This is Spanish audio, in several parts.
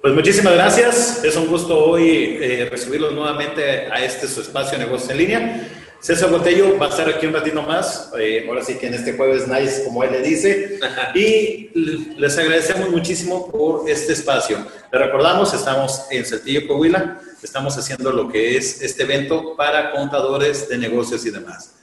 Pues muchísimas gracias. Es un gusto hoy eh, recibirlos nuevamente a este su espacio de negocios en línea. César Botello va a estar aquí un ratito más, eh, ahora sí que en este jueves nice, como él le dice, y les agradecemos muchísimo por este espacio. Le recordamos, estamos en Saltillo, Coahuila, estamos haciendo lo que es este evento para contadores de negocios y demás.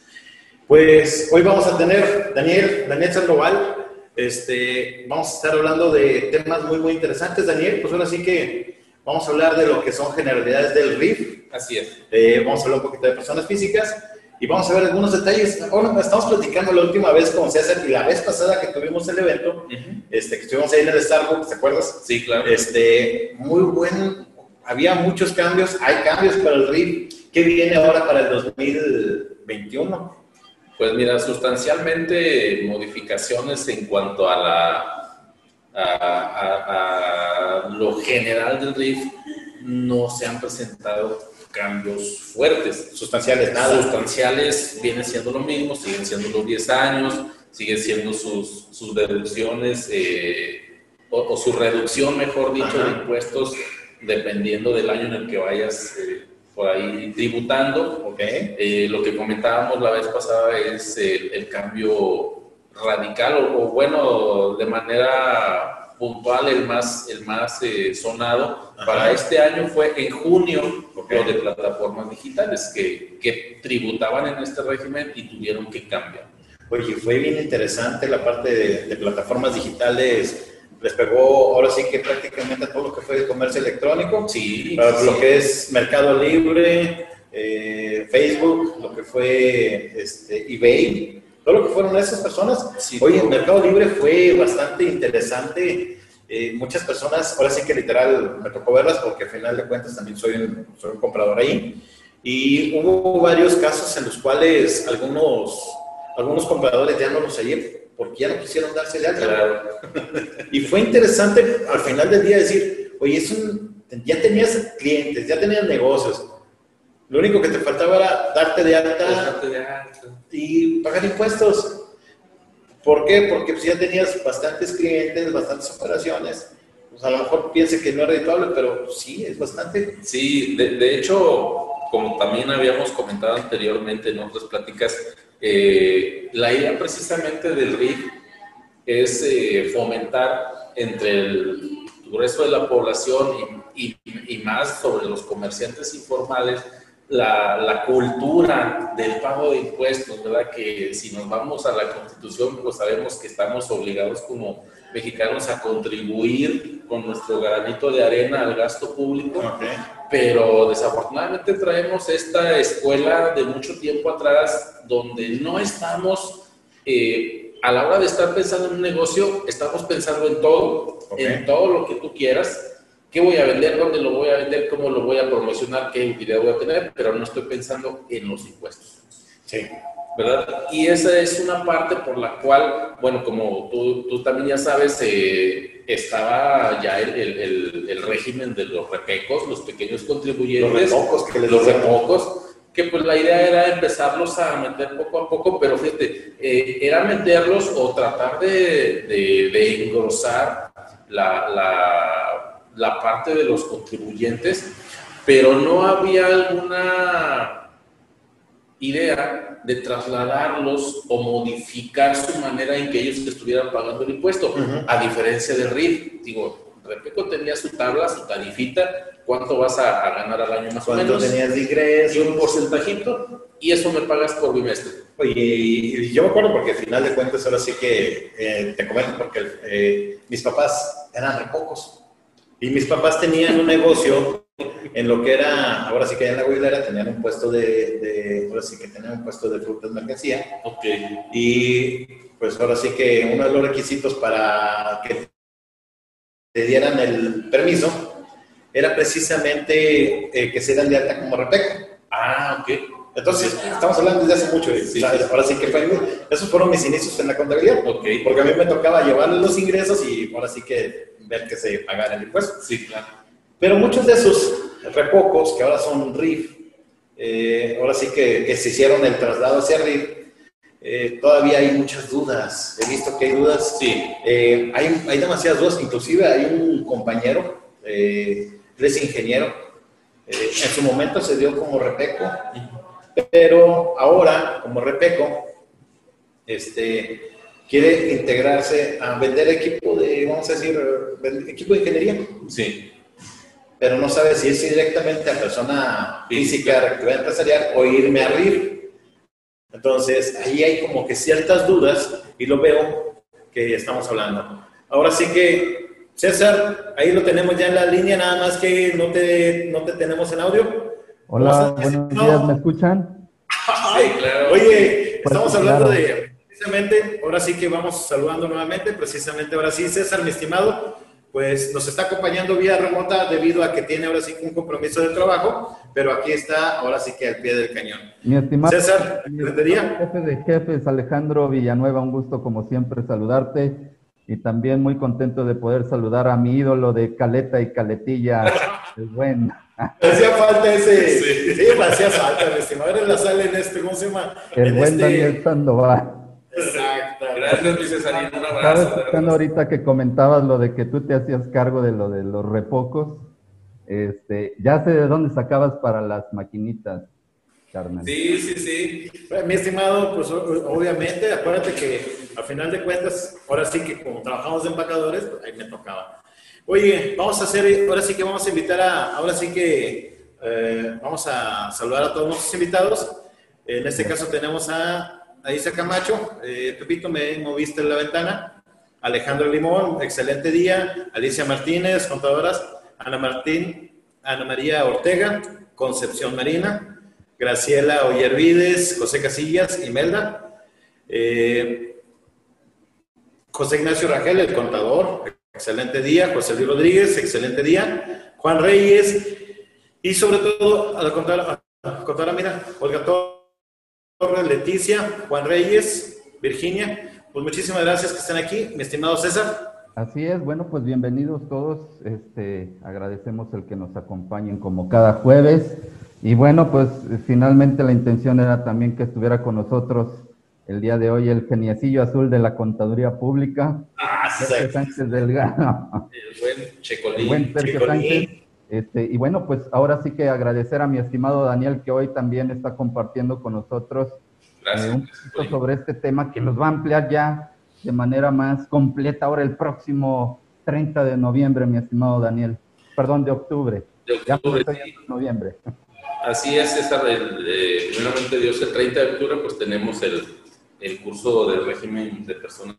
Pues hoy vamos a tener Daniel, Daniel Sandoval, este, vamos a estar hablando de temas muy, muy interesantes, Daniel, pues ahora sí que vamos a hablar de lo que son generalidades del RIF, Así es. eh, vamos a hablar un poquito de personas físicas y vamos a ver algunos detalles. Ahora estamos platicando la última vez con César y la vez pasada que tuvimos el evento, este, que estuvimos ahí en el Starbucks, ¿te acuerdas? Sí, claro. Este, muy buen, había muchos cambios, hay cambios para el RIF. ¿Qué viene ahora para el 2021? Pues mira, sustancialmente modificaciones en cuanto a la a, a- a lo general del RIF no se han presentado cambios fuertes. Sustanciales, nada. Sustanciales viene siendo lo mismo, siguen siendo los 10 años, siguen siendo sus, sus deducciones eh, o, o su reducción, mejor dicho, Ajá. de impuestos dependiendo del año en el que vayas eh, por ahí tributando. ¿Ok? Eh, lo que comentábamos la vez pasada es el, el cambio radical o, o, bueno, de manera puntual el más, el más eh, sonado Ajá. para este año fue en junio Ok. lo de plataformas digitales que, que tributaban en este régimen y tuvieron que cambiar. Oye, fue bien interesante la parte de, de plataformas digitales. Les pegó ahora sí que prácticamente todo lo que fue el comercio electrónico. Sí, Para sí. lo que es Mercado Libre, eh, Facebook, lo que fue este, eBay, todo lo que fueron esas personas. Sí, Oye, todo. Mercado Libre fue bastante interesante. Eh, muchas personas, ahora sí que literal me tocó verlas porque al final de cuentas también soy un, soy un comprador ahí. Y hubo varios casos en los cuales algunos, algunos compradores ya no los hallé porque ya no quisieron darse de alta. Claro. Y fue interesante al final del día decir, oye, es un, ya tenías clientes, ya tenías negocios. Lo único que te faltaba era darte de alta de alta. y pagar impuestos. ¿Por qué? Porque pues, ya tenías bastantes clientes, bastantes operaciones. Pues a lo mejor piense que no es rentable, pero sí, es bastante. Sí, de, de hecho, como también habíamos comentado anteriormente en otras pláticas, eh, la idea precisamente del RIF es eh, fomentar entre el grueso de la población y, más sobre los comerciantes informales la, cultura del pago de impuestos, ¿verdad? Que si nos vamos a la constitución, pues sabemos que estamos obligados como mexicanos a contribuir con nuestro granito de arena al gasto público pero desafortunadamente traemos esta escuela de mucho tiempo atrás donde no estamos, eh, a la hora de estar pensando en un negocio, estamos pensando en todo, en todo lo que tú quieras. ¿Qué voy a vender? ¿Dónde lo voy a vender? ¿Cómo lo voy a promocionar? ¿Qué utilidad voy a tener? Pero no estoy pensando en los impuestos. Sí. ¿Verdad? Y esa es una parte por la cual, bueno, como tú, tú también ya sabes, eh, estaba ya el, el- el- el régimen de los repecos, los pequeños Los contribuyentes, repocos que les los repocos, que pues la idea era empezarlos a meter poco a poco, pero fíjate, eh, era meterlos o tratar de, de- de engrosar la, la- la parte de los contribuyentes, pero no había alguna idea de trasladarlos o modificar su manera en que ellos estuvieran pagando el impuesto, Ujú. a diferencia del RIF. Digo, Repeco tenía su tabla, su tarifita, cuánto vas a, a ganar al año más o ¿Cuánto menos, tenías de y ingresos? un porcentajito, y eso me pagas por bimestre. Oye, y y yo me acuerdo porque al final de cuentas ahora sí que eh, te comento porque eh, mis papás eran re pocos y mis papás tenían un negocio en lo que era, ahora sí que en la Guilera tenían un puesto de, de- ahora sí que tenían un puesto de frutas mercancía Ok. y pues ahora sí que uno de los requisitos para que te dieran el permiso era precisamente eh, que se dieran de alta como repeco. Ah, ok. Entonces, estamos hablando desde hace mucho. Sí, ¿sabes? sí. Ahora sí que fue, esos fueron mis inicios en la contabilidad. Ok. Porque a mí me tocaba llevarle los ingresos y ahora sí que ver que se pagara el impuesto. Sí, claro. Pero muchos de esos repocos, que ahora son RIF, eh, ahora sí que, que se hicieron el traslado hacia RIF, eh, todavía hay muchas dudas. He visto que hay dudas. Sí. Eh, hay, hay demasiadas dudas. Inclusive hay un compañero él es ingeniero. En su momento se dio como repeco, pero ahora, como repeco, este, quiere integrarse a vender equipo de, vamos a decir, equipo de ingeniería. Sí. Pero no sabe si es directamente a persona física, actividad empresarial o irme a RIF. Entonces, ahí hay como que ciertas dudas y lo veo que estamos hablando. Ahora sí que, César, ahí lo tenemos ya en la línea, nada más que no te, no te tenemos en audio. Hola, buenos días, ¿me escuchan? Ay, claro. Oye, estamos hablando de precisamente, ahora sí que vamos saludando nuevamente, precisamente ahora sí, César, mi estimado, pues nos está acompañando vía remota debido a que tiene ahora sí un compromiso de trabajo, pero aquí está ahora sí que al pie del cañón. Mi estimado César, jefe de jefes, Alejandro Villanueva, un gusto como siempre saludarte y también muy contento de poder saludar a mi ídolo de Caleta y Caletilla, el buen. Hacía falta ese, sí, sí hacía falta, mi estimado, era la sala en este, ¿cómo se llama? El buen este... Daniel Sandoval. Exacto. Gracias, mi Cesarino. Un abrazo. Estaba escuchando ahorita que comentabas lo de que tú te hacías cargo de lo de los repocos. Este, ya sé de dónde sacabas para las maquinitas, Carmen. Sí, sí, sí. Bueno, mi estimado, pues obviamente, acuérdate que al final de cuentas, ahora sí que como trabajamos de empacadores, pues, ahí me tocaba. Oye, vamos a hacer, ahora sí que vamos a invitar a, ahora sí que eh, vamos a saludar a todos nuestros invitados. En este caso tenemos a Aisa Camacho, eh, Pepito, me moviste la ventana. Alejandro Limón, excelente día. Alicia Martínez, contadoras. Ana Martín, Ana María Ortega, Concepción Marina. Graciela Oyervides, José Casillas, Imelda. Eh, José Ignacio Rangel, el contador, excelente día. José Luis Rodríguez, excelente día. Juan Reyes. Y sobre todo, a la contadora, contadora mira, Olga Torres, Leticia, Juan Reyes, Virginia. Pues muchísimas gracias que estén aquí, mi estimado César. Así es, bueno, pues bienvenidos todos. Este, agradecemos el que nos acompañen como cada jueves. Y bueno, pues finalmente la intención era también que estuviera con nosotros el día de hoy el geniecillo azul de la contaduría pública, Ah, Sergio Sánchez Delgado. El buen Checolín. El buen Sergio Checolín. Sánchez. Este, y bueno, pues ahora sí que agradecer a mi estimado Daniel que hoy también está compartiendo con nosotros Gracias. eh, un poquito sobre este tema que nos va a ampliar ya de manera más completa ahora el próximo 30 de noviembre, mi estimado Daniel. Perdón, de octubre. De octubre, sí. noviembre. Así es, César. Eh, primeramente Dios, el 30 de octubre, pues tenemos el, el curso del régimen de personas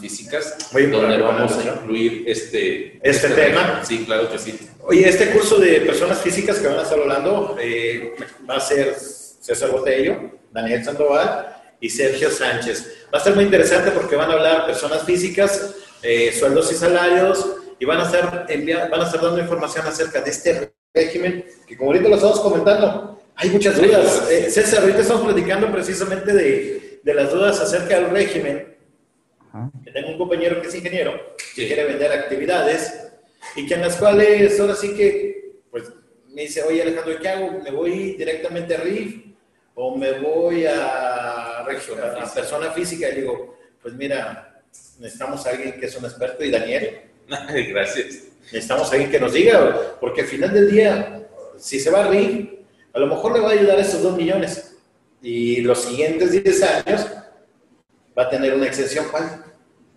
físicas, Muy donde vamos a incluir este, Este tema. régimen. Sí, claro que sí. Oye, este curso de personas físicas que van a estar hablando eh, va a ser César Botello, Daniel Sandoval y Sergio Sánchez. Va a ser muy interesante porque van a hablar personas físicas, eh, sueldos y salarios y van a estar van a estar dando información acerca de este régimen que como ahorita lo estamos comentando, hay muchas dudas. Eh, César, ahorita estamos platicando precisamente de, de las dudas acerca del régimen Ajá. que tengo un compañero que es ingeniero, que Sí. quiere vender actividades y que en las cuales ahora sí que, pues me dice, oye Alejandro, ¿qué hago? ¿Me voy directamente a RIF o me voy a, regio- a, a persona física? Y digo, pues mira, necesitamos a alguien que es un experto y Daniel, Gracias. necesitamos a alguien que nos diga, porque al final del día, si se va a RIF, a lo mejor le va a ayudar esos dos millones y los siguientes 10 años va a tener una exención, ¿cuál?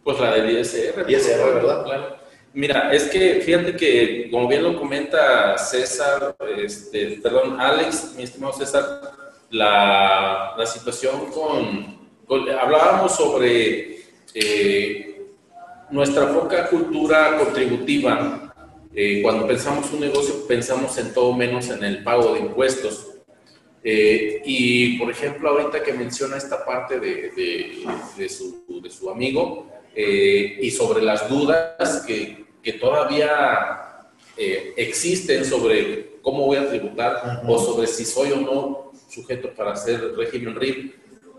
Pues la del ISR. ISR, ¿verdad? Claro. Mira, es que fíjate que, como bien lo comenta César, este, perdón, Alex, mi estimado César, la, la situación con, con- Hablábamos sobre eh, nuestra poca cultura contributiva. Eh, cuando pensamos un negocio, pensamos en todo menos en el pago de impuestos. Eh, y, por ejemplo, ahorita que menciona esta parte de, de- de su, de su amigo eh, y sobre las dudas que, que todavía eh, existen sobre cómo voy a tributar Ujú. o sobre si soy o no sujeto para hacer régimen RIP,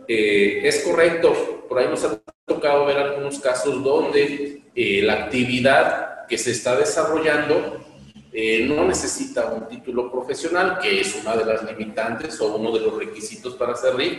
eh, es correcto. Por ahí nos ha tocado ver algunos casos donde eh, la actividad que se está desarrollando eh, no necesita un título profesional, que es una de las limitantes o uno de los requisitos para RIF,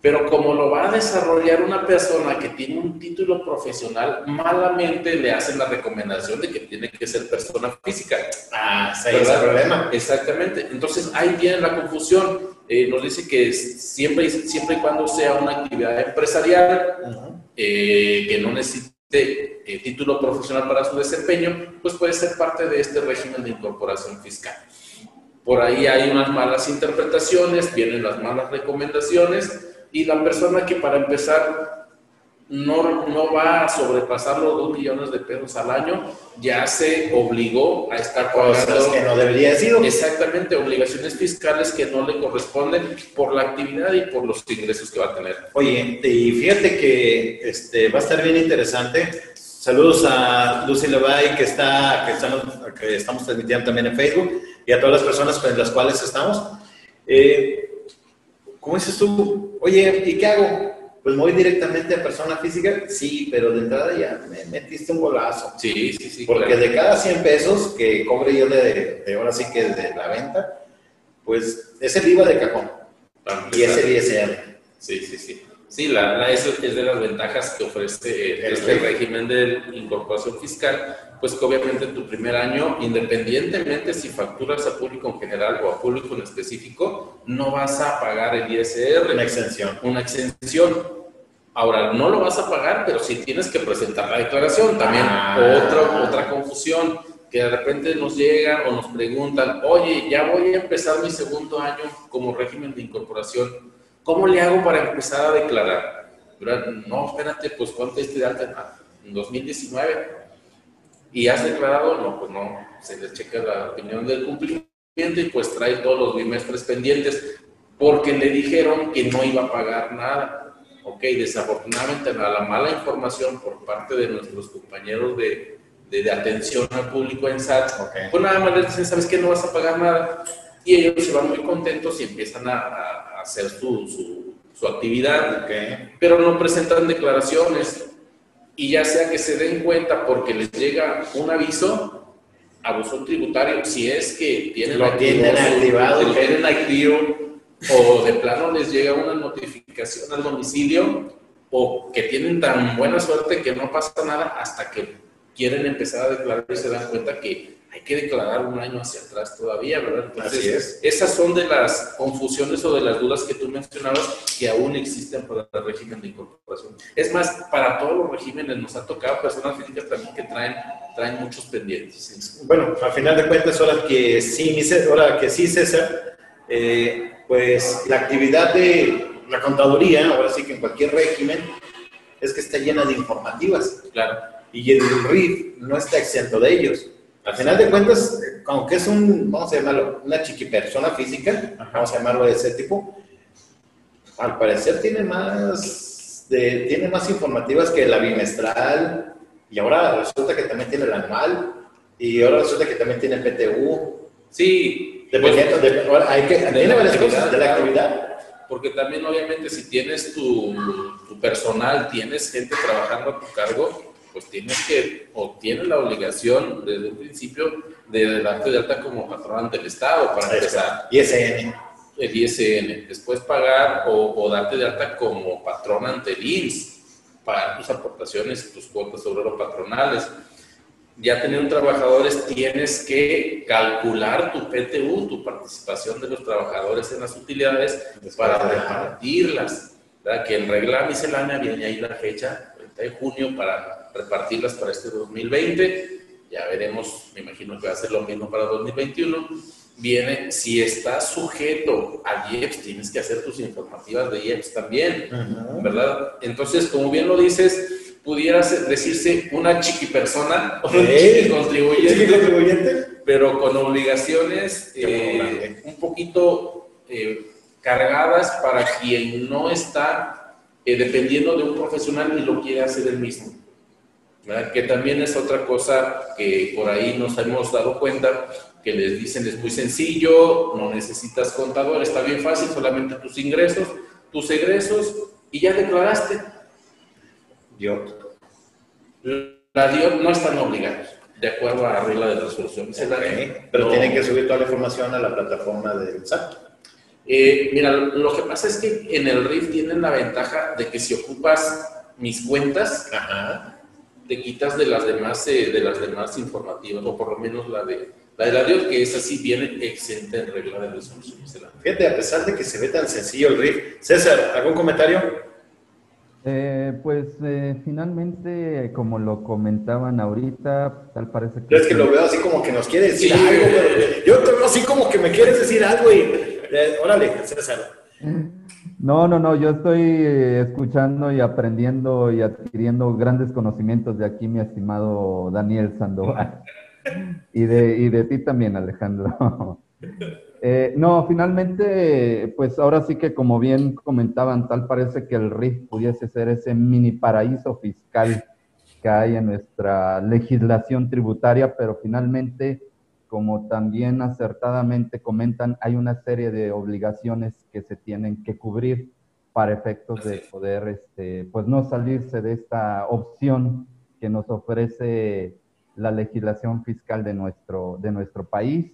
Pero como lo va a desarrollar una persona que tiene un título profesional, malamente le hacen la recomendación de que tiene que ser persona física. Ah, ese es el problema. Exactamente. Entonces ahí viene la confusión. Eh, nos dice que siempre, siempre y cuando sea una actividad empresarial, eh, que no necesite eh, título profesional para su desempeño, pues puede ser parte de este régimen de incorporación fiscal. Por ahí hay unas malas interpretaciones, vienen las malas recomendaciones y la persona que para empezar no, no va a sobrepasar los 2 millones de pesos al año, ya se obligó a estar pagando. que no debería sido. Exactamente, obligaciones fiscales que no le corresponden por la actividad y por los ingresos que va a tener. Oye, y fíjate que este, va a estar bien interesante. Saludos a Lucy Levay, que, está, que, estamos, que estamos transmitiendo también en Facebook, y a todas las personas con las cuales estamos. Eh, ¿Cómo dices tú? Oye, ¿y qué hago? Pues voy directamente a persona física. Sí, pero de entrada ya me metiste un golazo. Sí, sí, sí. Porque de cada 100 pesos que cobre yo de, de, ahora sí que de la venta, pues es el IVA de cajón. Y es el ISR. Sí, sí, sí. Sí, la, la, eso es de las ventajas que ofrece este régimen de incorporación fiscal, pues que obviamente tu primer año, independientemente si facturas a público en general o a público en específico, no vas a pagar el ISR. Una exención. Una exención. Ahora, no lo vas a pagar, pero sí tienes que presentar la declaración. También ah. otra, otra confusión, que de repente nos llega o nos preguntan, oye, ya voy a empezar mi segundo año como régimen de incorporación ¿Cómo le hago para empezar a declarar? No, espérate, pues ¿cuánto este de alta? En 2019. ¿Y has declarado? No, pues no. Se le checa la opinión del cumplimiento y pues trae todos los bimestres pendientes porque le dijeron que no iba a pagar nada. Ok, desafortunadamente la, la mala información por parte de nuestros compañeros de, de, atención al público en SAT, pues nada más les dicen, ¿sabes qué? No vas a pagar nada. Y ellos se van muy contentos y empiezan a hacer su, su, actividad, pero no presentan declaraciones. Y ya sea que se den cuenta porque les llega un aviso, abuso tributario, si es que tienen, Lo tienen activado, tienen activo, o de plano les llega una notificación al domicilio, o que tienen tan buena suerte que no pasa nada hasta que quieren empezar a declarar y se dan cuenta que hay que declarar un año hacia atrás todavía, ¿verdad? Entonces, Así es. Esas son de las confusiones o de las dudas que tú mencionabas que aún existen para el régimen de incorporación. Es más, para todos los regímenes nos ha tocado personas físicas también que traen, traen muchos pendientes. Bueno, al final de cuentas, ahora que sí, ahora que sí, César, eh, pues la actividad de la contaduría, ahora sí que en cualquier régimen, es que está llena de informativas. Claro. Y el RIF no está exento de ellos. Al final de cuentas, aunque es un, vamos a llamarlo, una chiqui persona física, vamos a llamarlo de ese tipo, al parecer tiene más, de, tiene más informativas que la bimestral, y ahora resulta que también tiene el anual, y ahora resulta que también tiene PTU. Sí, dependiendo de, hay que, tiene varias cosas de la actividad. Porque también obviamente si tienes tu, tu personal, tienes gente trabajando a tu cargo, pues tienes que, o tienes la obligación desde un principio de darte de alta como patrón ante el Estado para empezar. ISN. El ISN. Después pagar o, darte de alta como patrón ante el INS, pagar tus aportaciones, tus cuotas obrero patronales. Ya teniendo trabajadores, tienes que calcular tu PTU, tu participación de los trabajadores en las utilidades, para repartirlas. Que en regla miscelánea viene ahí la fecha, 30 de junio, para repartirlas para este 2020. Ya veremos, me imagino que va a ser lo mismo para 2021. Viene, si estás sujeto a IEPS, tienes que hacer tus informativas de IEPS también, ¿verdad? Entonces, como bien lo dices, pudiera decirse una chiqui persona o un chiqui contribuyente, pero con obligaciones eh, un poquito eh, cargadas para quien no está eh, dependiendo de un profesional y lo quiere hacer él mismo que también es otra cosa que por ahí nos hemos dado cuenta, que les dicen es muy sencillo, no necesitas contador, está bien fácil, solamente tus ingresos, tus egresos y ya declaraste. Yo. La DIOT no están obligados, de acuerdo a la regla de resolución. pero tienen que subir toda la información a la plataforma del SAT. Eh, mira, lo que pasa es que en el RIF tienen la ventaja de que si ocupas mis cuentas, te quitas de las demás, eh, de las demás informativas, o por lo menos la de la de la DIOT, que esa sí viene exenta en regla de resolución. Fíjate, a pesar de que se ve tan sencillo el RIF. César, ¿algún comentario? Eh, pues eh, finalmente, como lo comentaban ahorita, tal parece que... es que lo veo así como que nos quiere decir algo, yo te veo así como que me quieres decir algo y... Eh, órale, César. No, no, no, yo estoy escuchando y aprendiendo y adquiriendo grandes conocimientos de aquí, mi estimado Daniel Sandoval. y, de, y de ti también, Alejandro. Eh, no, finalmente, pues ahora sí que como bien comentaban, tal parece que el RIF pudiese ser ese mini paraíso fiscal que hay en nuestra legislación tributaria, pero finalmente, como también acertadamente comentan, hay una serie de obligaciones que se tienen que cubrir para efectos de poder, este, pues no salirse de esta opción que nos ofrece la legislación fiscal de nuestro, de nuestro país.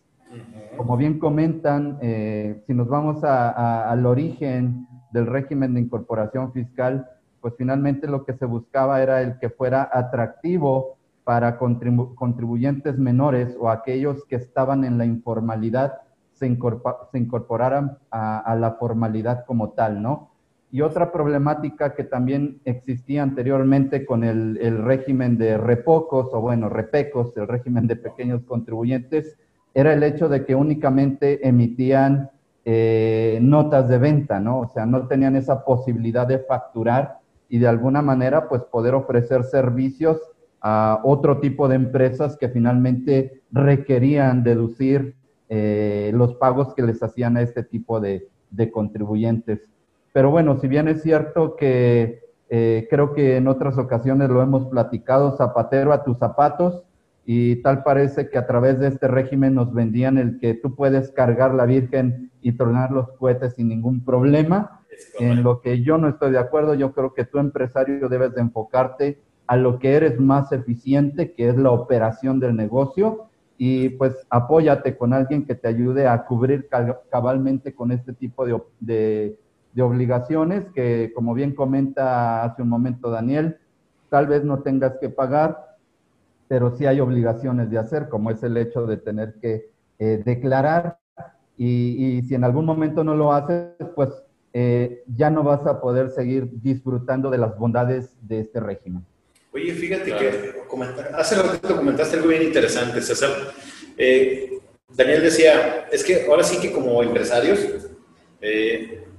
Como bien comentan, eh, si nos vamos al origen del régimen de incorporación fiscal, pues finalmente lo que se buscaba era el que fuera atractivo para contribuyentes menores o aquellos que estaban en la informalidad se, incorporaran a, la formalidad como tal, ¿no? Y otra problemática que también existía anteriormente con el, el régimen de repocos, o bueno, repecos, el régimen de pequeños contribuyentes, era el hecho de que únicamente emitían eh, notas de venta, ¿no? O sea, no tenían esa posibilidad de facturar y de alguna manera, pues, poder ofrecer servicios a otro tipo de empresas que finalmente requerían deducir eh, los pagos que les hacían a este tipo de, contribuyentes. Pero bueno, si bien es cierto que eh, creo que en otras ocasiones lo hemos platicado, zapatero a tus zapatos, y tal parece que a través de este régimen nos vendían el que tú puedes cargar la Virgen y tronar los cohetes sin ningún problema, en lo que yo no estoy de acuerdo. Yo creo que tú empresario debes de enfocarte a lo que eres más eficiente, que es la operación del negocio, y pues apóyate con alguien que te ayude a cubrir cabalmente con este tipo de, de, obligaciones que, como bien comenta hace un momento Daniel, tal vez no tengas que pagar, pero sí hay obligaciones de hacer, como es el hecho de tener que eh, declarar y, si en algún momento no lo haces, pues eh, ya no vas a poder seguir disfrutando de las bondades de este régimen. Oye, fíjate que hace ratito comentaste algo bien interesante, César. Eh, Daniel decía, es que ahora sí que como empresarios,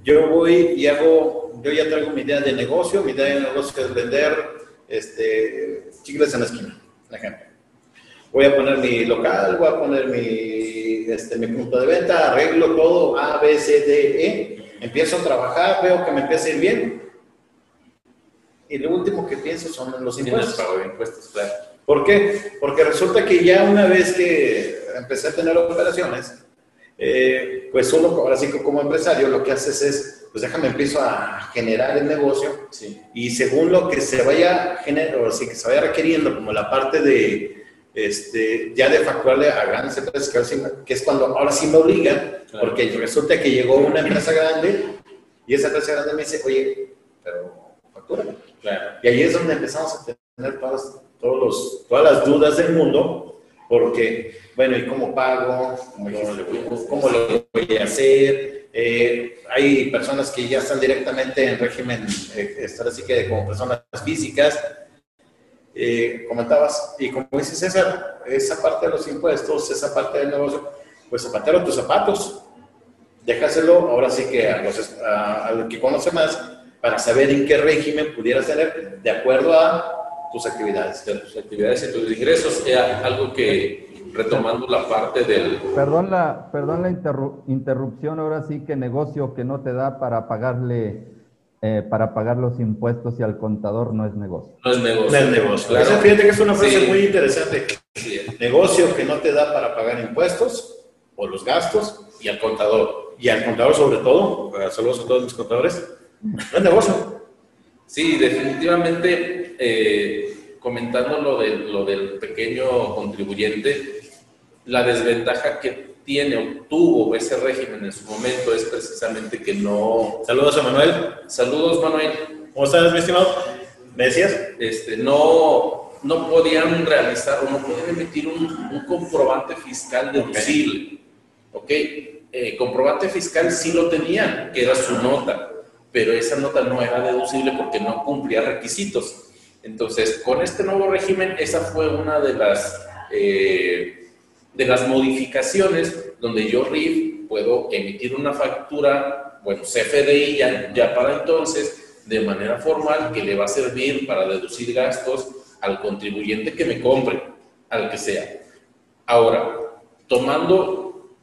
yo voy y hago, yo ya traigo mi idea de negocio, mi idea de negocio es vender este, chicles en la esquina ejemplo. Voy a poner mi local, voy a poner mi, este, mi punto de venta, arreglo todo, A, B, C, D, E, empiezo a trabajar, veo que me empieza a ir bien. Y lo último que pienso son los impuestos. pago de impuestos, claro. ¿Por qué? Porque resulta que ya una vez que empecé a tener operaciones, eh, pues uno, ahora sí como empresario, lo que haces es pues déjame empiezo a generar el negocio y según lo que se vaya generando, o que se vaya requiriendo, como la parte de, este, ya de facturarle a grandes empresas, que es cuando ahora sí me obligan, porque resulta que llegó una empresa grande y esa empresa grande me dice, oye, pero factura. Y ahí es donde empezamos a tener todas, todos los, todas las dudas del mundo, porque, bueno, ¿y cómo pago? ¿Cómo, lo, cómo lo voy a hacer? Eh, hay personas que ya están directamente en régimen, eh, estar así que como personas físicas. Eh, comentabas, y como dices César, esa parte de los impuestos, esa parte del negocio, pues zapatero tus zapatos, déjaselo ahora sí que a, los, a, que conoce más para saber en qué régimen pudieras tener de acuerdo a tus actividades. De tus actividades y tus ingresos, era algo que retomando la parte del... Perdón la, perdón la interrupción, ahora sí que negocio que no te da para pagarle, eh, para pagar los impuestos y al contador no es negocio. No es negocio. No es negocio. Claro. fíjate que es una frase muy interesante. Negocio que no te da para pagar impuestos o los gastos y al contador. Y al contador sobre todo, saludos a todos mis contadores, es negocio. Sí, definitivamente, eh, comentando lo, de, lo del pequeño contribuyente, la desventaja que tiene o tuvo ese régimen en su momento es precisamente que no... Saludos a Manuel. Saludos, Manuel. ¿Cómo estás, mi estimado? ¿Me decías? Este, no, no podían realizar o no podían emitir un, comprobante fiscal deducible. ¿Ok? Eh, comprobante fiscal sí lo tenían, que era su nota, pero esa nota no era deducible porque no cumplía requisitos. Entonces, con este nuevo régimen, esa fue una de las... Eh, de las modificaciones donde yo, RIF, puedo emitir una factura, bueno, CFDI ya, ya para entonces, de manera formal, que le va a servir para deducir gastos al contribuyente que me compre, al que sea. Ahora, tomando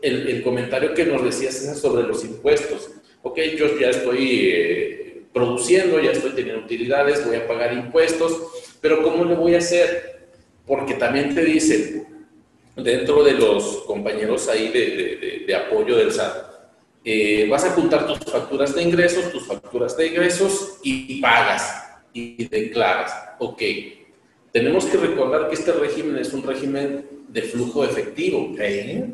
el, el comentario que nos decías sobre los impuestos, ok, yo ya estoy eh, produciendo, ya estoy teniendo utilidades, voy a pagar impuestos, pero ¿cómo le voy a hacer? Porque también te dicen, dentro de los compañeros ahí de, apoyo del SAT, eh, vas a juntar tus facturas de ingresos, tus facturas de ingresos y, pagas y declaras. Ok, tenemos que recordar que este régimen es un régimen de flujo efectivo.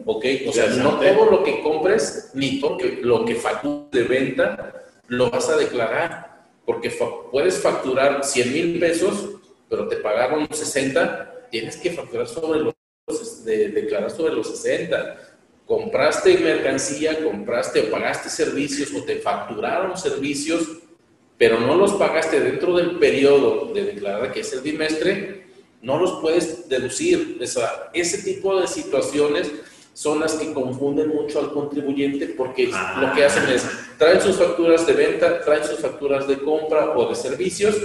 Ok, o sea, no todo lo que compres ni todo lo que factures de venta lo vas a declarar. Porque puedes facturar 100 mil pesos, pero te pagaron 60, tienes que facturar sobre los de declarar sobre los 60. Compraste mercancía, compraste o pagaste servicios o te facturaron servicios, pero no los pagaste dentro del periodo de declarar que es el bimestre, no los puedes deducir. ese tipo de situaciones son las que confunden mucho al contribuyente porque lo que hacen es traen sus facturas de venta, traen sus facturas de compra o de servicios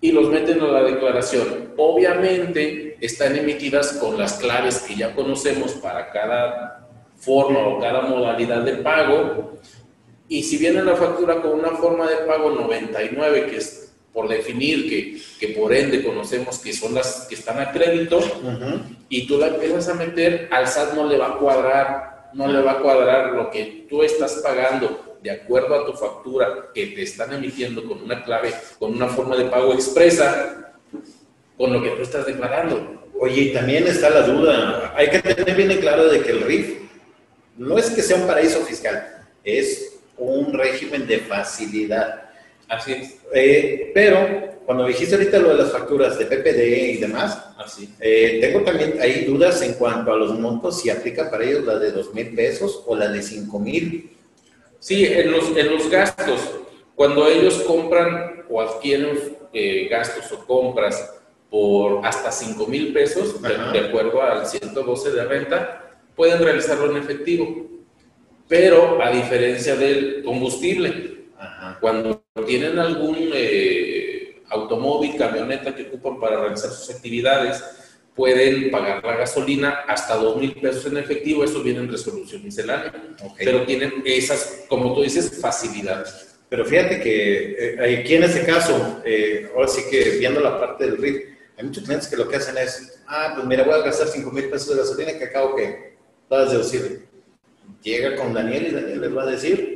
y los meten a la declaración. Obviamente están emitidas con las claves que ya conocemos para cada forma o cada modalidad de pago. Y si viene la factura con una forma de pago 99, que es por definir, que, que por ende conocemos que son las que están a crédito, y tú la empiezas a meter, al SAT no le va a cuadrar, no le va a cuadrar lo que tú estás pagando de acuerdo a tu factura que te están emitiendo con una clave, con una forma de pago expresa, con lo que tú estás declarando. Oye, y también está la duda, hay que tener bien claro de que el RIF no es que sea un paraíso fiscal, es un régimen de facilidad. Así es. Eh, pero cuando dijiste ahorita lo de las facturas de PPD y demás, Así. Eh, tengo también ahí dudas en cuanto a los montos, si aplica para ellos la de dos mil pesos o la de cinco mil. Sí, en los, en los gastos, cuando ellos compran o adquieren eh, gastos o compras por hasta 5 mil pesos, de, acuerdo al 112 de renta, pueden realizarlo en efectivo. Pero a diferencia del combustible, cuando tienen algún eh, automóvil, camioneta que ocupan para realizar sus actividades, pueden pagar la gasolina hasta dos mil pesos en efectivo, eso viene en resolución miscelánea. Pero tienen esas, como tú dices, facilidades. Pero fíjate que eh, aquí en este caso, eh, ahora sí que viendo la parte del RIF, hay muchos clientes que lo que hacen es, ah, pues mira, voy a gastar cinco mil pesos de gasolina que acabo que vas a deducir. Llega con Daniel y Daniel les va a decir,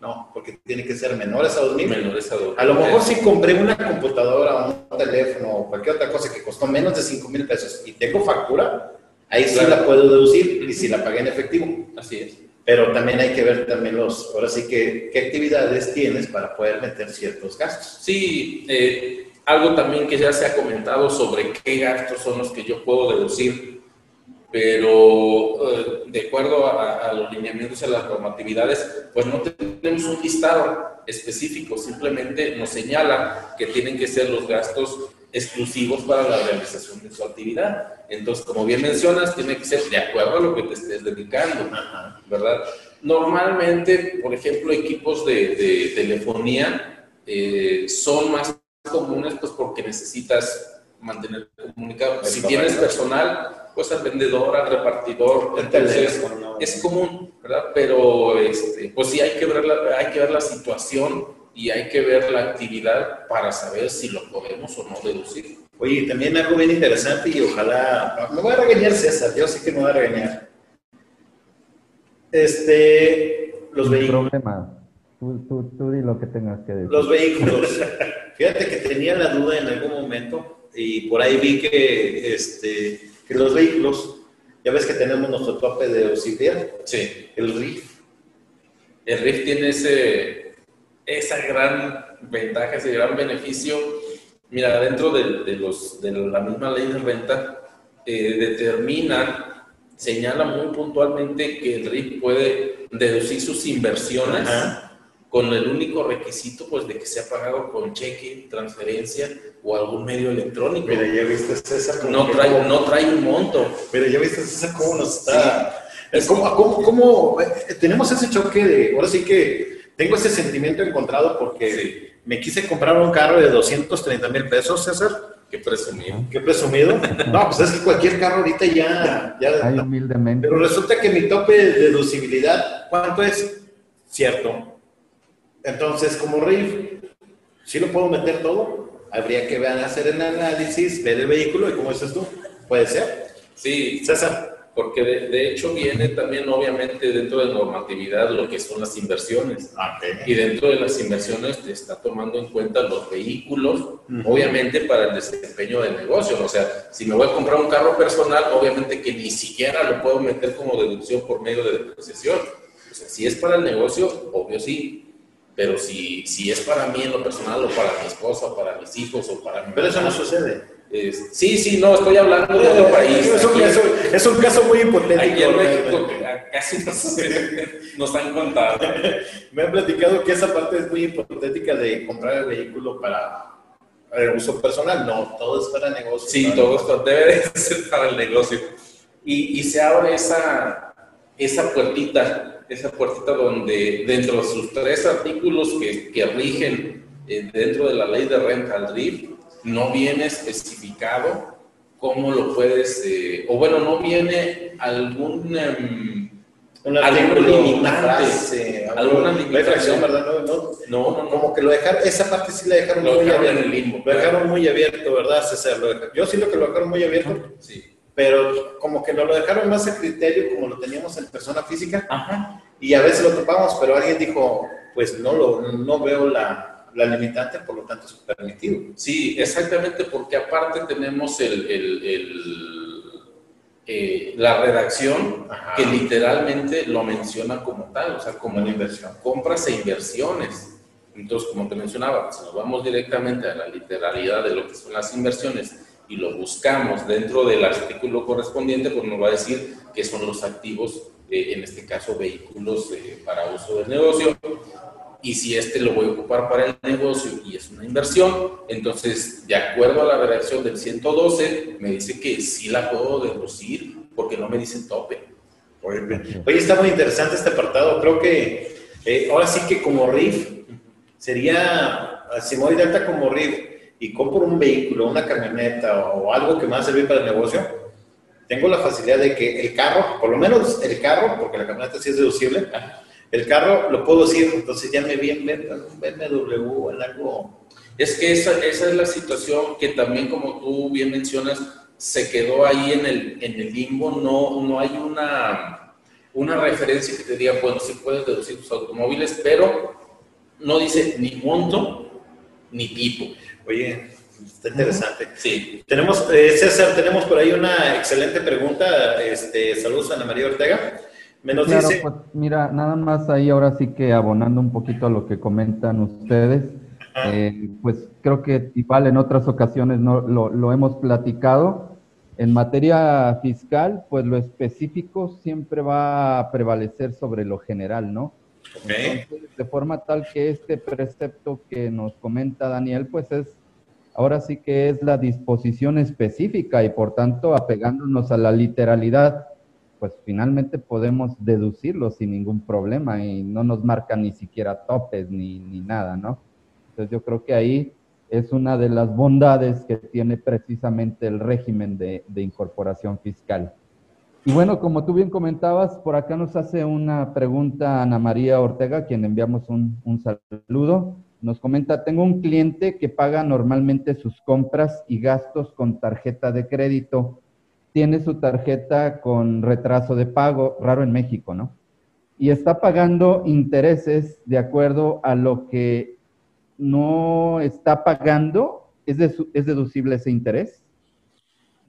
no, porque tiene que ser menores a 2.000. Menores a 2.000. A lo mejor si compré una computadora, un teléfono o cualquier otra cosa que costó menos de 5 mil pesos y tengo factura, ahí sí la puedo deducir y si la pagué en efectivo. Así es. Pero también hay que ver también los, ahora sí que, qué actividades tienes para poder meter ciertos gastos. Sí, eh, algo también que ya se ha comentado sobre qué gastos son los que yo puedo deducir pero eh, de acuerdo a, los lineamientos y a las normatividades, pues no tenemos un listado específico, simplemente nos señala que tienen que ser los gastos exclusivos para la realización de su actividad. Entonces, como bien mencionas, tiene que ser de acuerdo a lo que te estés dedicando, ¿verdad? Normalmente, por ejemplo, equipos de, telefonía eh, son más comunes pues porque necesitas mantener comunicado. Si tienes personal, pues al vendedor, al repartidor, entonces es común, ¿verdad? Pero este, pues sí hay que, ver la, hay que ver la situación y hay que ver la actividad para saber si lo podemos o no deducir. Oye, también algo bien interesante y ojalá, me voy a regañar César, yo sí que me voy a regañar. Este, los vehículos. problema. Tú, tú, tú di lo que tengas que decir. Los vehículos. Fíjate que tenía la duda en algún momento y por ahí vi que este, que los vehículos Ya ves que tenemos nuestro tope de deducibilidad. Sí. El RIF. El RIF tiene ese, esa gran ventaja, ese gran beneficio. Mira, dentro de, los, de la misma ley de renta, eh, determina, señala muy puntualmente que el RIF puede deducir sus inversiones con el único requisito pues de que sea pagado con cheque, transferencia o algún medio electrónico. Mira, ya viste César. No trae, no trae un monto. Mira, ya viste César cómo nos está... ¿Cómo, cómo, cómo, eh, tenemos ese choque de, ahora sí que tengo ese sentimiento encontrado porque me quise comprar un carro de 230 mil pesos, César. Qué presumido. Qué presumido. No, pues es que cualquier carro ahorita ya... ya Ay, humildemente. Pero resulta que mi tope de deducibilidad, ¿cuánto es? Cierto. Entonces, como RIF, ¿sí lo puedo meter todo? Habría que ver, hacer el análisis, ver el vehículo y cómo dices tú. ¿Puede ser? Sí, César. Porque de, hecho viene también obviamente dentro de normatividad lo que son las inversiones. Y dentro de las inversiones te está tomando en cuenta los vehículos, obviamente para el desempeño del negocio. O sea, si me voy a comprar un carro personal, obviamente que ni siquiera lo puedo meter como deducción por medio de depreciación. O sea, si es para el negocio, obvio sí, pero si, si es para mí en lo personal o para mi esposa o para mis hijos o para mi Pero eso no sucede. sí, sí, no, estoy hablando de otro país. Es un, caso, es un caso muy hipotético. Aquí en México casi nos, han contado. Me han platicado que esa parte es muy hipotética de comprar el vehículo para el uso personal. No, todo es para negocio. Sí, todo esto debe ser para el negocio. Y, y se abre esa, esa puertita esa puertita donde dentro de sus tres artículos que, que rigen eh, dentro de la ley de renta al RIF, no viene especificado cómo lo puedes, eh, o bueno, no viene algún... Um, algún limitante, alguna limitación, ¿verdad? No, no, no, no, como que lo dejaron, esa parte sí la dejaron muy abierto. Lo dejaron muy abierto, ¿verdad, César? Yo sí lo que lo dejaron muy abierto. Sí pero como que no lo dejaron más a criterio como lo teníamos en persona física. Y a veces lo topamos, pero alguien dijo, pues no, lo, no veo la, la limitante, por lo tanto es permitido. Sí, exactamente, porque aparte tenemos el, el, el eh, la redacción que literalmente lo menciona como tal, o sea, como una inversión, compras e inversiones. Entonces, como te mencionaba, si nos vamos directamente a la literalidad de lo que son las inversiones, y lo buscamos dentro del artículo correspondiente, pues nos va a decir que son los activos, eh, en este caso vehículos eh, para uso del negocio. Y si este lo voy a ocupar para el negocio y es una inversión, entonces, de acuerdo a la redacción del 112, me dice que sí la puedo deducir porque no me dice tope. Oye, está muy interesante este apartado. Creo que eh, ahora sí que como RIF sería, si voy de alta como RIF, y compro un vehículo, una camioneta o algo que me va a servir para el negocio, tengo la facilidad de que el carro, por lo menos el carro, porque la camioneta sí es deducible, el carro lo puedo decir, entonces ya me vi en BMW, en algo. Es que esa, esa es la situación que también, como tú bien mencionas, se quedó ahí en el, en el limbo, no, no hay una, una referencia que te diga, bueno, sí puedes deducir tus automóviles, pero no dice ni monto ni tipo. Oye, está interesante. Sí. Tenemos, eh, César, tenemos por ahí una excelente pregunta. Este, saludos a Ana María Ortega. Me nos dice... Pues, mira, nada más ahí ahora sí que abonando un poquito a lo que comentan ustedes, eh, pues creo que igual en otras ocasiones no, lo, hemos platicado. En materia fiscal, pues lo específico siempre va a prevalecer sobre lo general, ¿no? de forma tal que este precepto que nos comenta Daniel, pues es, ahora sí que es la disposición específica y por tanto, apegándonos a la literalidad, pues finalmente podemos deducirlo sin ningún problema y no nos marca ni siquiera topes ni, ni nada, ¿no? Entonces yo creo que ahí es una de las bondades que tiene precisamente el régimen de, de incorporación fiscal. Y bueno, como tú bien comentabas, por acá nos hace una pregunta Ana María Ortega, quien enviamos un, saludo. Nos comenta, tengo un cliente que paga normalmente sus compras y gastos con tarjeta de crédito. Tiene su tarjeta con retraso de pago, raro en México, ¿no? Y está pagando intereses de acuerdo a lo que no está pagando. ¿Es, es deducible ese interés?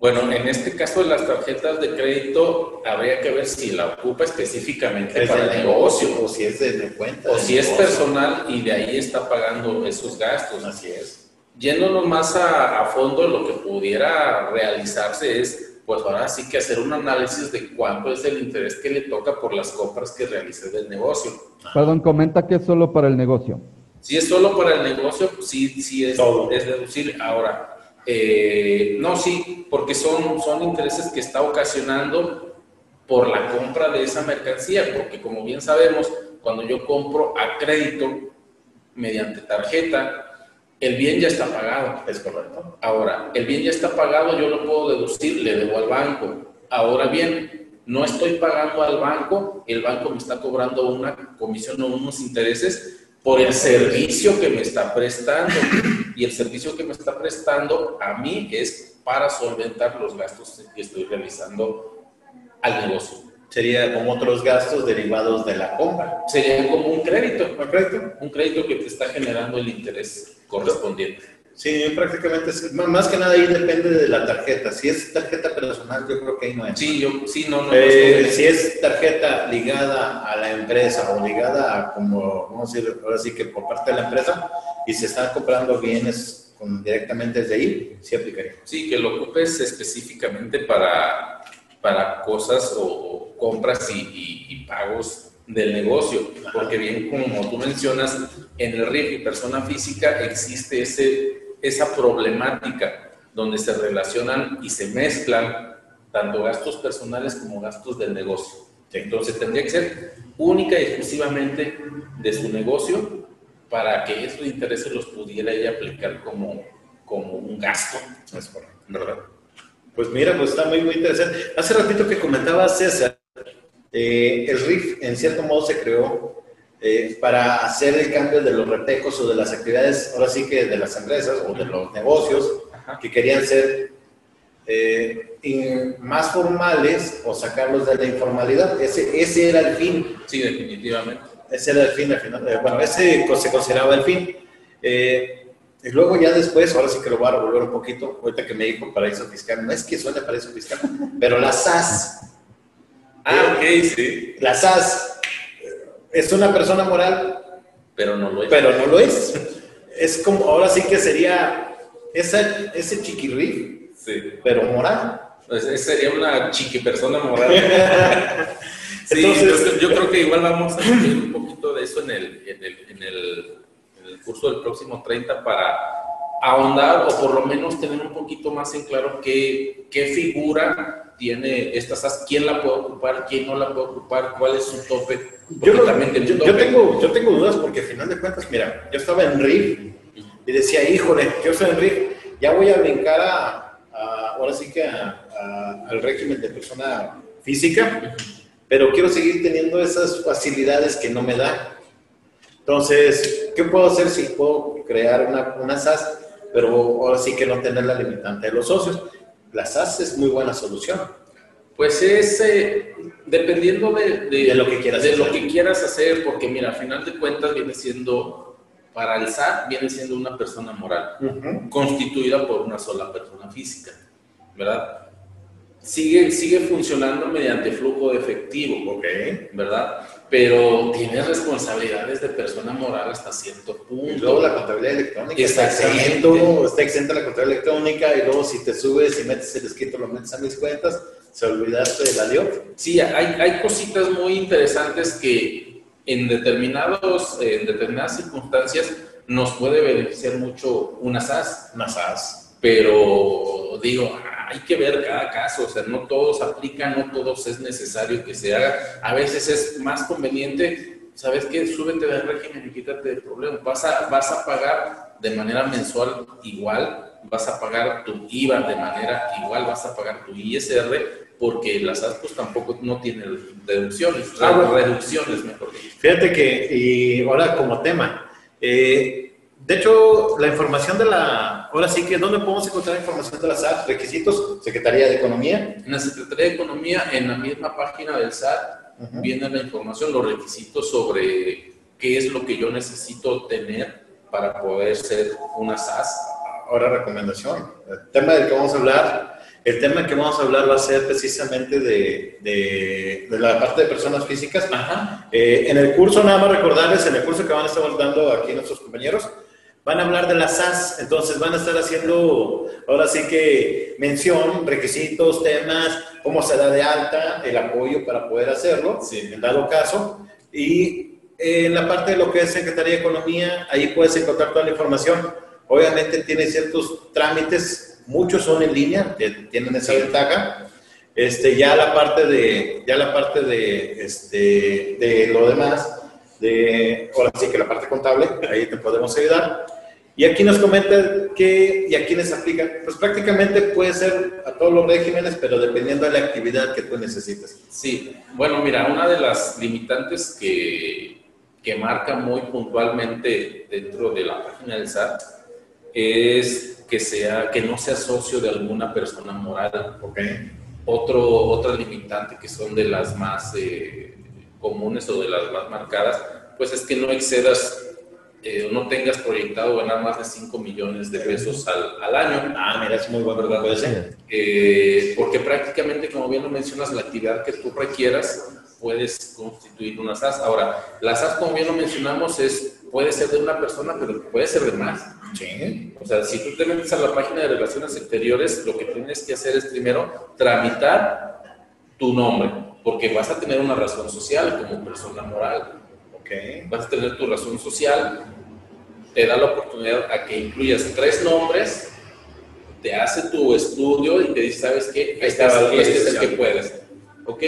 Bueno, en este caso de las tarjetas de crédito, habría que ver si la ocupa específicamente para el negocio. O si es de, cuenta. O si es personal y de ahí está pagando esos gastos. Así es. Yéndonos más a, a fondo, lo que pudiera realizarse es, pues ahora sí que hacer un análisis de cuánto es el interés que le toca por las compras que realice del negocio. Perdón, comenta que es solo para el negocio. Si es solo para el negocio, sí, sí es, es deducir. Ahora, eh, no, sí, porque son, son intereses que está ocasionando por la compra de esa mercancía, porque como bien sabemos, cuando yo compro a crédito mediante tarjeta, el bien ya está pagado. Es correcto. Ahora, el bien ya está pagado, yo lo puedo deducir, le debo al banco. Ahora bien, no estoy pagando al banco, el banco me está cobrando una comisión o unos intereses por el servicio que me está prestando. Y el servicio que me está prestando a mí es para solventar los gastos que estoy realizando al negocio. Sería como otros gastos derivados de la compra. Sería como un crédito, un crédito, un crédito que te está generando el interés correspondiente. Sí, prácticamente, más que nada ahí depende de la tarjeta. Si es tarjeta personal, yo creo que ahí no es. Sí, yo, sí, no, no. Eh, si es tarjeta ligada a la empresa o ligada a, como, vamos a decir, ahora sí que por parte de la empresa, y se están comprando bienes con, directamente desde ahí, sí aplicaría. Sí, que lo ocupes específicamente para, para cosas o, compras y, y pagos del negocio, porque bien como tú mencionas, en el RIF y persona física existe ese esa problemática donde se relacionan y se mezclan tanto gastos personales como gastos del negocio. Entonces tendría que ser única y exclusivamente de su negocio para que esos intereses los pudiera ella aplicar como, como un gasto. Es ¿verdad? Pues mira, pues está muy, muy interesante. Hace ratito que comentaba César, eh, el RIF en cierto modo se creó eh, para hacer el cambio de los retecos o de las actividades, ahora sí que de las empresas o de los negocios que querían ser eh, más formales o sacarlos de la informalidad. Ese, ese era el fin. Sí, definitivamente. Ese era el fin, final, eh, bueno, ese se consideraba el fin. y luego ya después, ahora sí que lo voy a revolver un poquito, ahorita que me dijo paraíso fiscal, no es que suene paraíso fiscal, pero la SAS. Ah, ok, sí. La SAS es una persona moral, pero no lo es. Pero no lo es. Es como, ahora sí que sería ese, ese chiquirri, sí. pero moral. Pues sería una chiqui persona moral. sí, Entonces, yo, creo que igual vamos a ver un poquito de eso en el, en el, en el, en el curso del próximo 30 para ahondar o por lo menos tener un poquito más en claro qué, qué figura tiene esta SAS, quién la puede ocupar, quién no la puede ocupar, cuál es su tope. Yo, yo, tengo, yo tengo dudas porque al final de cuentas, mira, yo estaba en RIF y decía, híjole, yo estoy en RIF, ya voy a brincar a, ahora sí que al régimen de persona física, pero quiero seguir teniendo esas facilidades que no me da. Entonces, ¿qué puedo hacer si puedo crear una, una SAS, pero ahora sí que no tener la limitante de los socios? La SAS es muy buena solución. Pues es eh, dependiendo de, lo que quieras de hacer. lo que quieras hacer, porque mira, al final de cuentas viene siendo, para el SAT viene siendo una persona moral, constituida por una sola persona física, ¿verdad? Sigue, sigue funcionando mediante flujo de efectivo, ok ¿verdad? Pero tiene responsabilidades de persona moral hasta cierto punto. Y luego la contabilidad electrónica está exento, está exenta la contabilidad electrónica y luego si te subes y metes el escrito, lo metes a mis cuentas, se olvidaste de la. Sí, hay, hay cositas muy interesantes que en, determinados, en determinadas circunstancias nos puede beneficiar mucho una SAS. Una SAS. Pero digo, hay que ver cada caso, o sea, no todos aplican, no todos es necesario que se haga. A veces es más conveniente, ¿sabes qué? Súbete del régimen y quítate del problema. Vas a, vas a pagar de manera mensual igual, vas a pagar tu IVA de manera igual, vas a pagar tu ISR, porque las ASPOS tampoco no tienen deducciones, ah, reducciones, mejor. Fíjate que, y ahora como tema, eh, de hecho, la información de la, ahora sí que, ¿dónde podemos encontrar información de la SAT? Requisitos, Secretaría de Economía. En la Secretaría de Economía, en la misma página del SAT, viene la información, los requisitos sobre qué es lo que yo necesito tener para poder ser una SAS. Ahora, recomendación. El tema del que vamos a hablar El tema que vamos a hablar va a ser precisamente de, de, la parte de personas físicas. Eh, en el curso, nada más recordarles, en el curso que van a estar dando aquí nuestros compañeros, van a hablar de las SAS, entonces van a estar haciendo, ahora sí que mención, requisitos, temas, cómo se da de alta, el apoyo para poder hacerlo, en dado caso. Y eh, en la parte de lo que es Secretaría de Economía, ahí puedes encontrar toda la información. Obviamente tiene ciertos trámites, muchos son en línea, tienen esa ventaja. Este, ya la parte de, ya la parte de, este, de lo demás, de, ahora sí que la parte contable, ahí te podemos ayudar. Y aquí nos comenta que, ¿y a quiénes aplica? Pues prácticamente puede ser a todos los regímenes, pero dependiendo de la actividad que tú necesites. Sí, bueno, mira, una de las limitantes que, que marca muy puntualmente dentro de la página del SAT es que, sea, que no sea socio de alguna persona moral. Okay. Otro, otra limitante que son de las más eh, comunes o de las más marcadas, pues es que no excedas eh, no tengas proyectado ganar más de 5 millones de pesos al, al, año. Ah, mira, es muy bueno, ¿verdad? Puede ser. Eh, porque prácticamente, como bien lo mencionas, la actividad que tú requieras puedes constituir una SAS. Ahora, la SAS, como bien lo mencionamos, es, puede ser de una persona, pero puede ser de más. Sí. O sea, si tú te metes a la página de Relaciones Exteriores, lo que tienes que hacer es primero tramitar tu nombre, porque vas a tener una razón social como persona moral. Vas a tener tu razón social, te da la oportunidad a que incluyas tres nombres, te hace tu estudio y te dice, ¿sabes qué? Este, este es el que puedes. ¿Ok?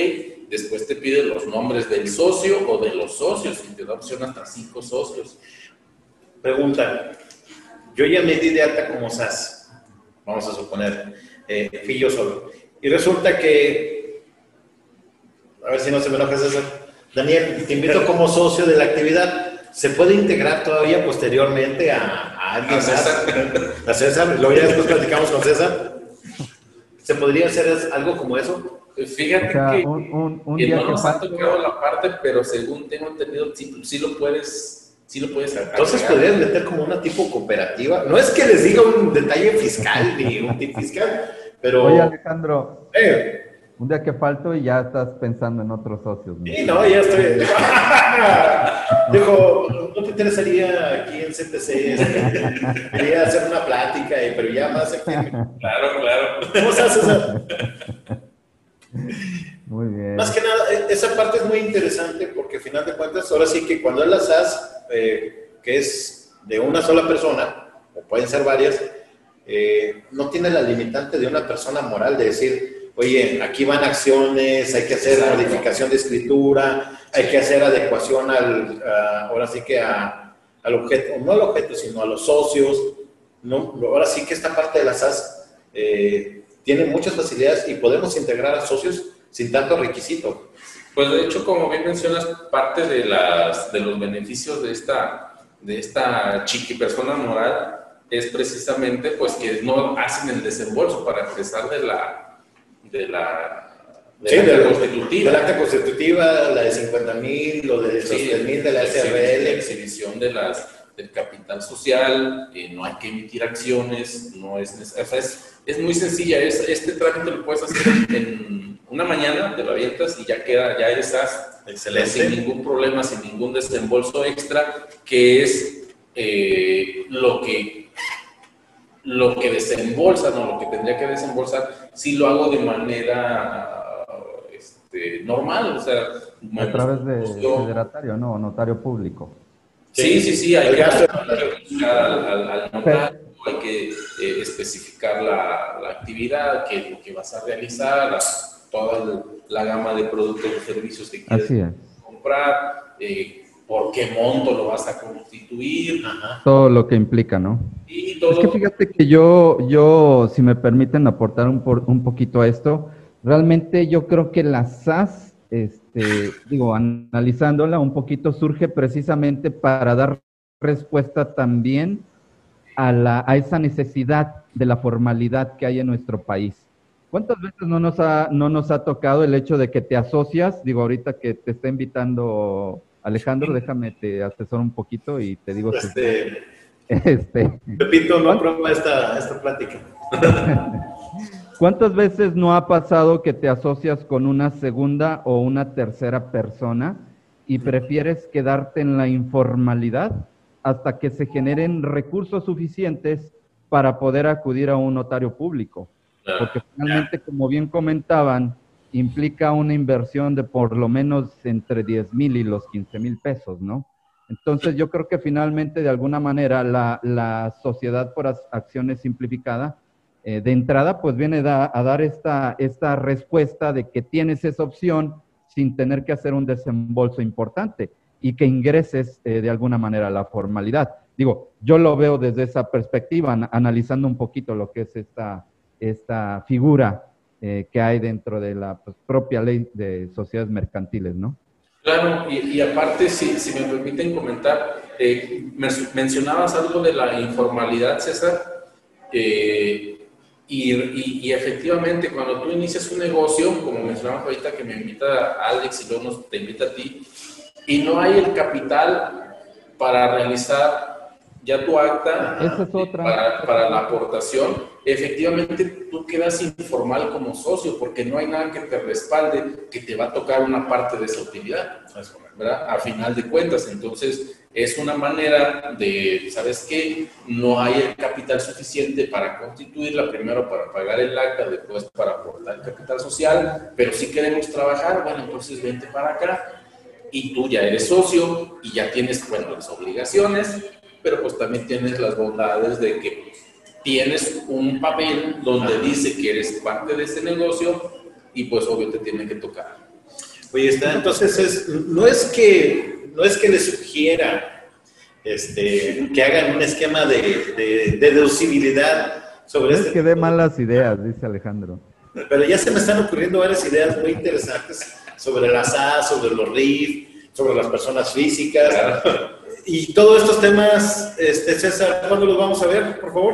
Después te pide los nombres del socio o de los socios y te da opción hasta cinco socios. Pregunta, yo ya me di de alta como SAS, vamos a suponer, eh, fui yo solo. Y resulta que, a ver si no se me enoja César, Daniel, te invito como socio de la actividad. ¿Se puede integrar todavía posteriormente a, alguien a César. A César, luego ya después platicamos con César. ¿Se podría hacer algo como eso? Fíjate que, un, un, que no nos ha tocado la parte, pero según tengo entendido, sí, lo puedes, sí lo puedes hacer. Entonces podrías meter como una tipo cooperativa. No es que les diga un detalle fiscal ni un tip fiscal, pero... Oye, Alejandro. Eh, un día que falto y ya estás pensando en otros socios. ¿no? Sí, no, ya estoy. Dijo, ¿no te interesaría aquí en CTC? Quería hacer una plática, pero ya más. Claro, claro. ¿Cómo estás, César? Muy bien. Más que nada, e, esa parte es muy interesante porque, al final de cuentas, ahora sí que cuando él las SAS, eh, que es de una sola persona, o pueden ser varias, eh, no tiene la limitante de una persona moral de decir, oye, aquí van acciones, hay que hacer modificación de escritura, hay que hacer adecuación al, ahora sí que al objeto, no al objeto, sino a los socios. ¿no? Ahora sí que esta parte de las SAS eh, tiene muchas facilidades y podemos integrar a socios sin tanto requisito. Pues de hecho, como bien mencionas, parte de, las, de los beneficios de esta, de esta chiqui persona moral es precisamente pues que no hacen el desembolso para empezar de la, de la, de la constitutiva. De la acta constitutiva, la de 50 mil, lo de sí, mil de la SRL. La exhibición de las, del capital social, eh, no hay que emitir acciones, no es, o es, es, muy sencilla. Es, este trámite lo puedes hacer en una mañana, te lo avientas y ya queda, ya estás Excelente. sin ningún problema, sin ningún desembolso extra, que es eh, lo que lo que desembolsa, no, lo que tendría que desembolsar, si lo hago de manera este, normal, o sea... A través de federatario, ¿no? Notario público. Sí, sí, sí, hay que al, notario, hay que eh, especificar la, la, actividad que, lo que vas a realizar, toda la gama de productos y servicios que quieres comprar, eh, por qué monto lo vas a constituir. Todo lo que implica, ¿no? Y todo... Es que fíjate que yo, yo, si me permiten aportar un, un poquito a esto, realmente yo creo que la SAS, este, digo, analizándola un poquito, surge precisamente para dar respuesta también a, la, a esa necesidad de la formalidad que hay en nuestro país. ¿Cuántas veces no nos, ha, no nos ha tocado el hecho de que te asocias? Digo, ahorita que te está invitando Alejandro, déjame te asesor un poquito y te digo este, este, Pepito no aprueba esta, esta plática. ¿Cuántas veces no ha pasado que te asocias con una segunda o una tercera persona y prefieres quedarte en la informalidad hasta que se generen recursos suficientes para poder acudir a un notario público? Porque finalmente, como bien comentaban, implica una inversión de por lo menos entre 10 mil y los 15 mil pesos, ¿no? Entonces yo creo que finalmente de alguna manera la, sociedad por acciones simplificada eh, de entrada pues viene a dar esta, esta respuesta de que tienes esa opción sin tener que hacer un desembolso importante y que ingreses eh, de alguna manera a la formalidad. Digo, yo lo veo desde esa perspectiva, analizando un poquito lo que es esta, esta figura eh, que hay dentro de la pues, propia ley de sociedades mercantiles, ¿no? Claro, y, aparte, si, si, me permiten comentar, eh, mencionabas algo de la informalidad, César, eh, y, y, efectivamente, cuando tú inicias un negocio, como mencionabas ahorita que me invita Alex y luego nos, te invita a ti, y no hay el capital para realizar ya tu acta Para, la aportación, efectivamente tú quedas informal como socio porque no hay nada que te respalde que te va a tocar una parte de esa utilidad, ¿verdad? A final de cuentas, entonces es una manera de, ¿sabes qué? No hay el capital suficiente para constituirla, primero para pagar el acta, después para aportar el capital social, pero si queremos trabajar, bueno, entonces vente para acá y tú ya eres socio y ya tienes, bueno, las obligaciones pero pues también tienes las bondades de que tienes un papel donde dice que eres parte de ese negocio y pues obvio te tiene que tocar. Oye, está, entonces es, no es que no es que le sugiera este, que hagan un esquema de, de, deducibilidad sobre es este. que dé malas ideas, dice Alejandro. Pero ya se me están ocurriendo varias ideas muy interesantes sobre la SA, sobre los RIF, sobre las personas físicas. Y todos estos temas, este, César, ¿cuándo los vamos a ver, por favor?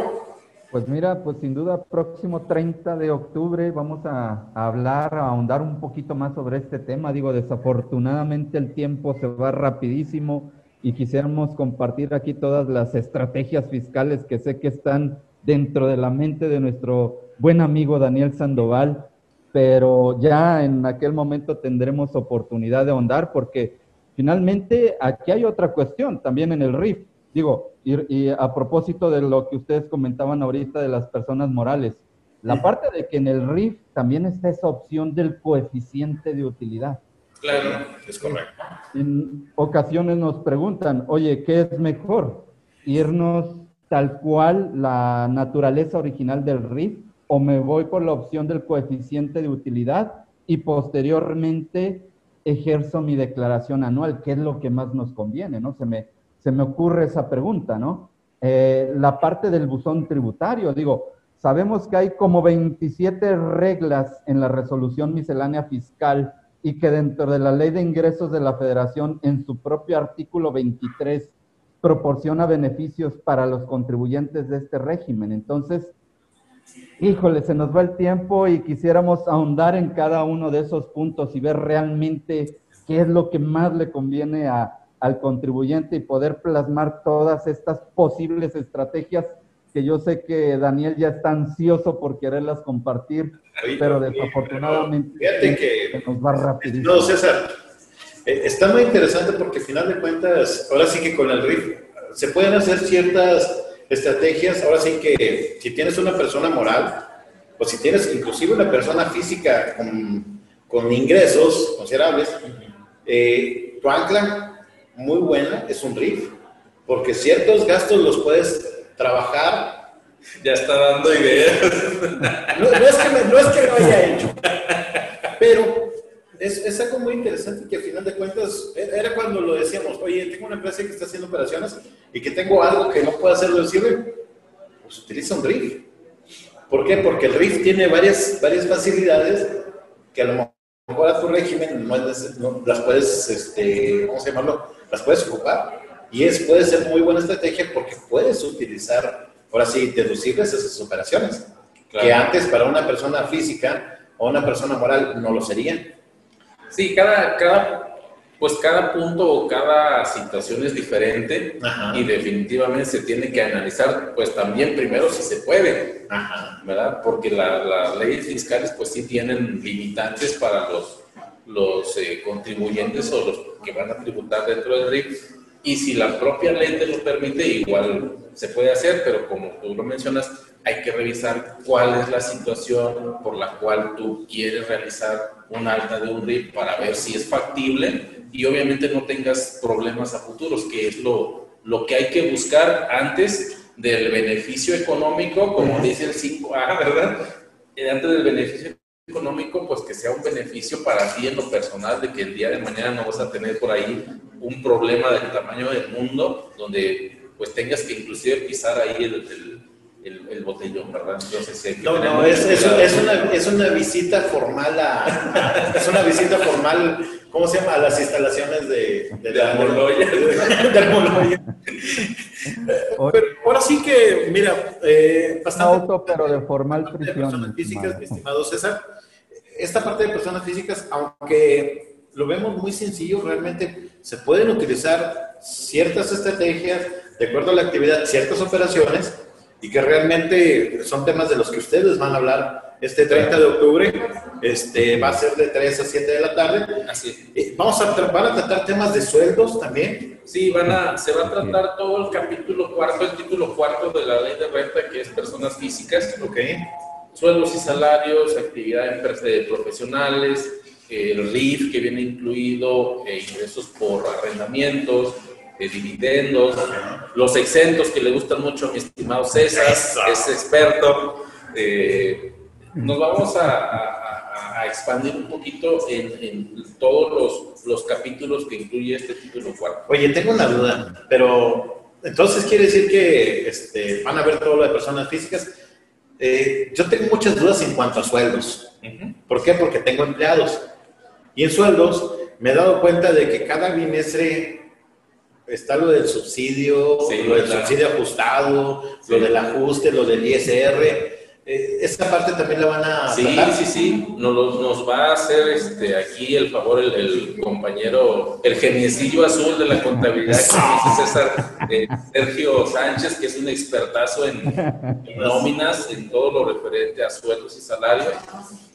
Pues mira, pues sin duda, próximo 30 de octubre vamos a, hablar, a ahondar un poquito más sobre este tema. Digo, desafortunadamente el tiempo se va rapidísimo y quisiéramos compartir aquí todas las estrategias fiscales que sé que están dentro de la mente de nuestro buen amigo Daniel Sandoval, pero ya en aquel momento tendremos oportunidad de ahondar porque Finalmente, aquí hay otra cuestión también en el RIF. Digo, y, a propósito de lo que ustedes comentaban ahorita de las personas morales, la parte de que en el RIF también está esa opción del coeficiente de utilidad. Claro, es correcto. En ocasiones nos preguntan, oye, ¿qué es mejor? ¿Irnos tal cual la naturaleza original del RIF o me voy por la opción del coeficiente de utilidad y posteriormente ejerzo mi declaración anual, ¿qué es lo que más nos conviene? ¿no? Se me, se me ocurre esa pregunta, ¿no? Eh, la parte del buzón tributario, digo, sabemos que hay como 27 reglas en la resolución miscelánea fiscal y que dentro de la ley de ingresos de la federación, en su propio artículo 23, proporciona beneficios para los contribuyentes de este régimen. Entonces, híjole, se nos va el tiempo y quisiéramos ahondar en cada uno de esos puntos y ver realmente qué es lo que más le conviene al contribuyente y poder plasmar todas estas posibles estrategias que yo sé que Daniel ya está ansioso por quererlas compartir, pero desafortunadamente fíjate que, nos va rapidísimo. No, César, eh, está muy interesante porque al final de cuentas, ahora sí que con el RIF se pueden hacer ciertas estrategias, ahora sí que si tienes una persona moral, o si tienes inclusive una persona física con, con ingresos considerables, eh, tu ancla muy buena es un RIF, porque ciertos gastos los puedes trabajar. Ya está dando ideas. No, es, que no es que lo haya hecho, pero es, algo muy interesante que al final de cuentas era cuando lo decíamos, oye, tengo una empresa que está haciendo operaciones y que tengo algo que no puedo hacer deducible, pues utiliza un RIF. ¿Por qué? Porque el RIF tiene varias, varias facilidades que a lo mejor a tu régimen no, las puedes, este, ¿cómo se llamarlo? Las puedes ocupar. Y es, puede ser muy buena estrategia porque puedes utilizar, ahora sí, deducibles esas operaciones. Que antes para una persona física o una persona moral no lo serían. Sí, cada, cada pues cada punto o cada situación es diferente y definitivamente se tiene que analizar, pues también primero si se puede, ¿verdad? Porque las leyes fiscales pues sí tienen limitantes para los, los eh, contribuyentes o los que van a tributar dentro del RIF y si la propia ley te lo permite, igual se puede hacer, pero como tú lo mencionas, hay que revisar cuál es la situación por la cual tú quieres realizar un alta de un RIF para ver si es factible y obviamente no tengas problemas a futuros, que es lo, lo que hay que buscar antes del beneficio económico, como dice el 5A, ¿verdad? Eh, antes del beneficio económico, pues que sea un beneficio para ti en lo personal, de que el día de mañana no vas a tener por ahí un problema del tamaño del mundo, donde pues tengas que inclusive pisar ahí el, el, botellón, ¿verdad? Entonces, no, no, es, es, es, una, es, una, visita formal a, es una visita formal, ¿cómo se llama? A las instalaciones de, de, de Almoloya. pero ahora sí que, mira, eh, bastante... Auto, pero de formal prisión. De personas físicas, mi estimado César. Esta parte de personas físicas, aunque lo vemos muy sencillo, realmente se pueden utilizar ciertas estrategias de acuerdo a la actividad, ciertas operaciones, y que realmente son temas de los que ustedes van a hablar este 30 de octubre. Este, va a ser de 3 a 7 de la tarde. Así. Eh, vamos a, van a tratar temas de sueldos también. Sí, van a, se va a tratar todo el capítulo cuarto, el título cuarto de la ley de renta, que es personas físicas. Ok. Sueldos y salarios, actividades profesionales, el RIF que viene incluido, eh, ingresos por arrendamientos, de dividendos, los exentos que le gustan mucho a mi estimado César, es experto. Eh, nos vamos a, expandir un poquito en, todos los, los, capítulos que incluye este título cuarto. Oye, tengo una duda, pero entonces quiere decir que este, van a ver todo lo de personas físicas. Eh, yo tengo muchas dudas en cuanto a sueldos. ¿Por qué? Porque tengo empleados. Y en sueldos me he dado cuenta de que cada bimestre está lo del subsidio, lo del subsidio ajustado, lo del ajuste, lo del ISR. Eh, esa parte también la van a sí, Sí, sí, nos, nos va a hacer este, aquí el favor el, compañero, el geniecillo azul de la contabilidad, que César, eh, Sergio Sánchez, que es un expertazo en, en nóminas, en todo lo referente a sueldos y salarios.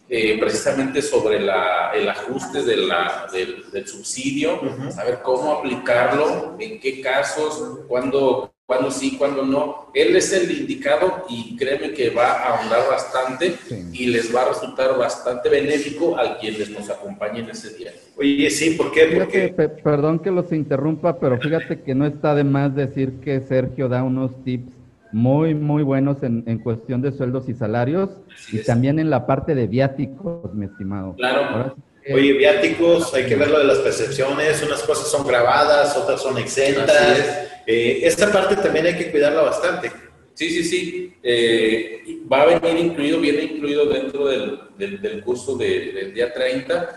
Eh, precisamente sobre la, el ajuste de la, del, del, subsidio, saber cómo aplicarlo, en qué casos, cuándo, cuándo sí, cuándo no. Él es el indicado y créeme que va a ahondar bastante y les va a resultar bastante benéfico a quienes nos acompañen ese día. Oye, sí, ¿por qué? Porque... perdón que los interrumpa, pero fíjate que no está de más decir que Sergio da unos tips muy, muy buenos en, en cuestión de sueldos y salarios y también en la parte de viáticos, mi estimado. Claro. Oye, viáticos, hay que ver lo de las percepciones, unas cosas son grabadas, otras son exentas. Eh, esta parte también hay que cuidarla bastante. Sí, sí, sí. Eh, va a venir incluido, viene incluido dentro del, del, curso del día 30.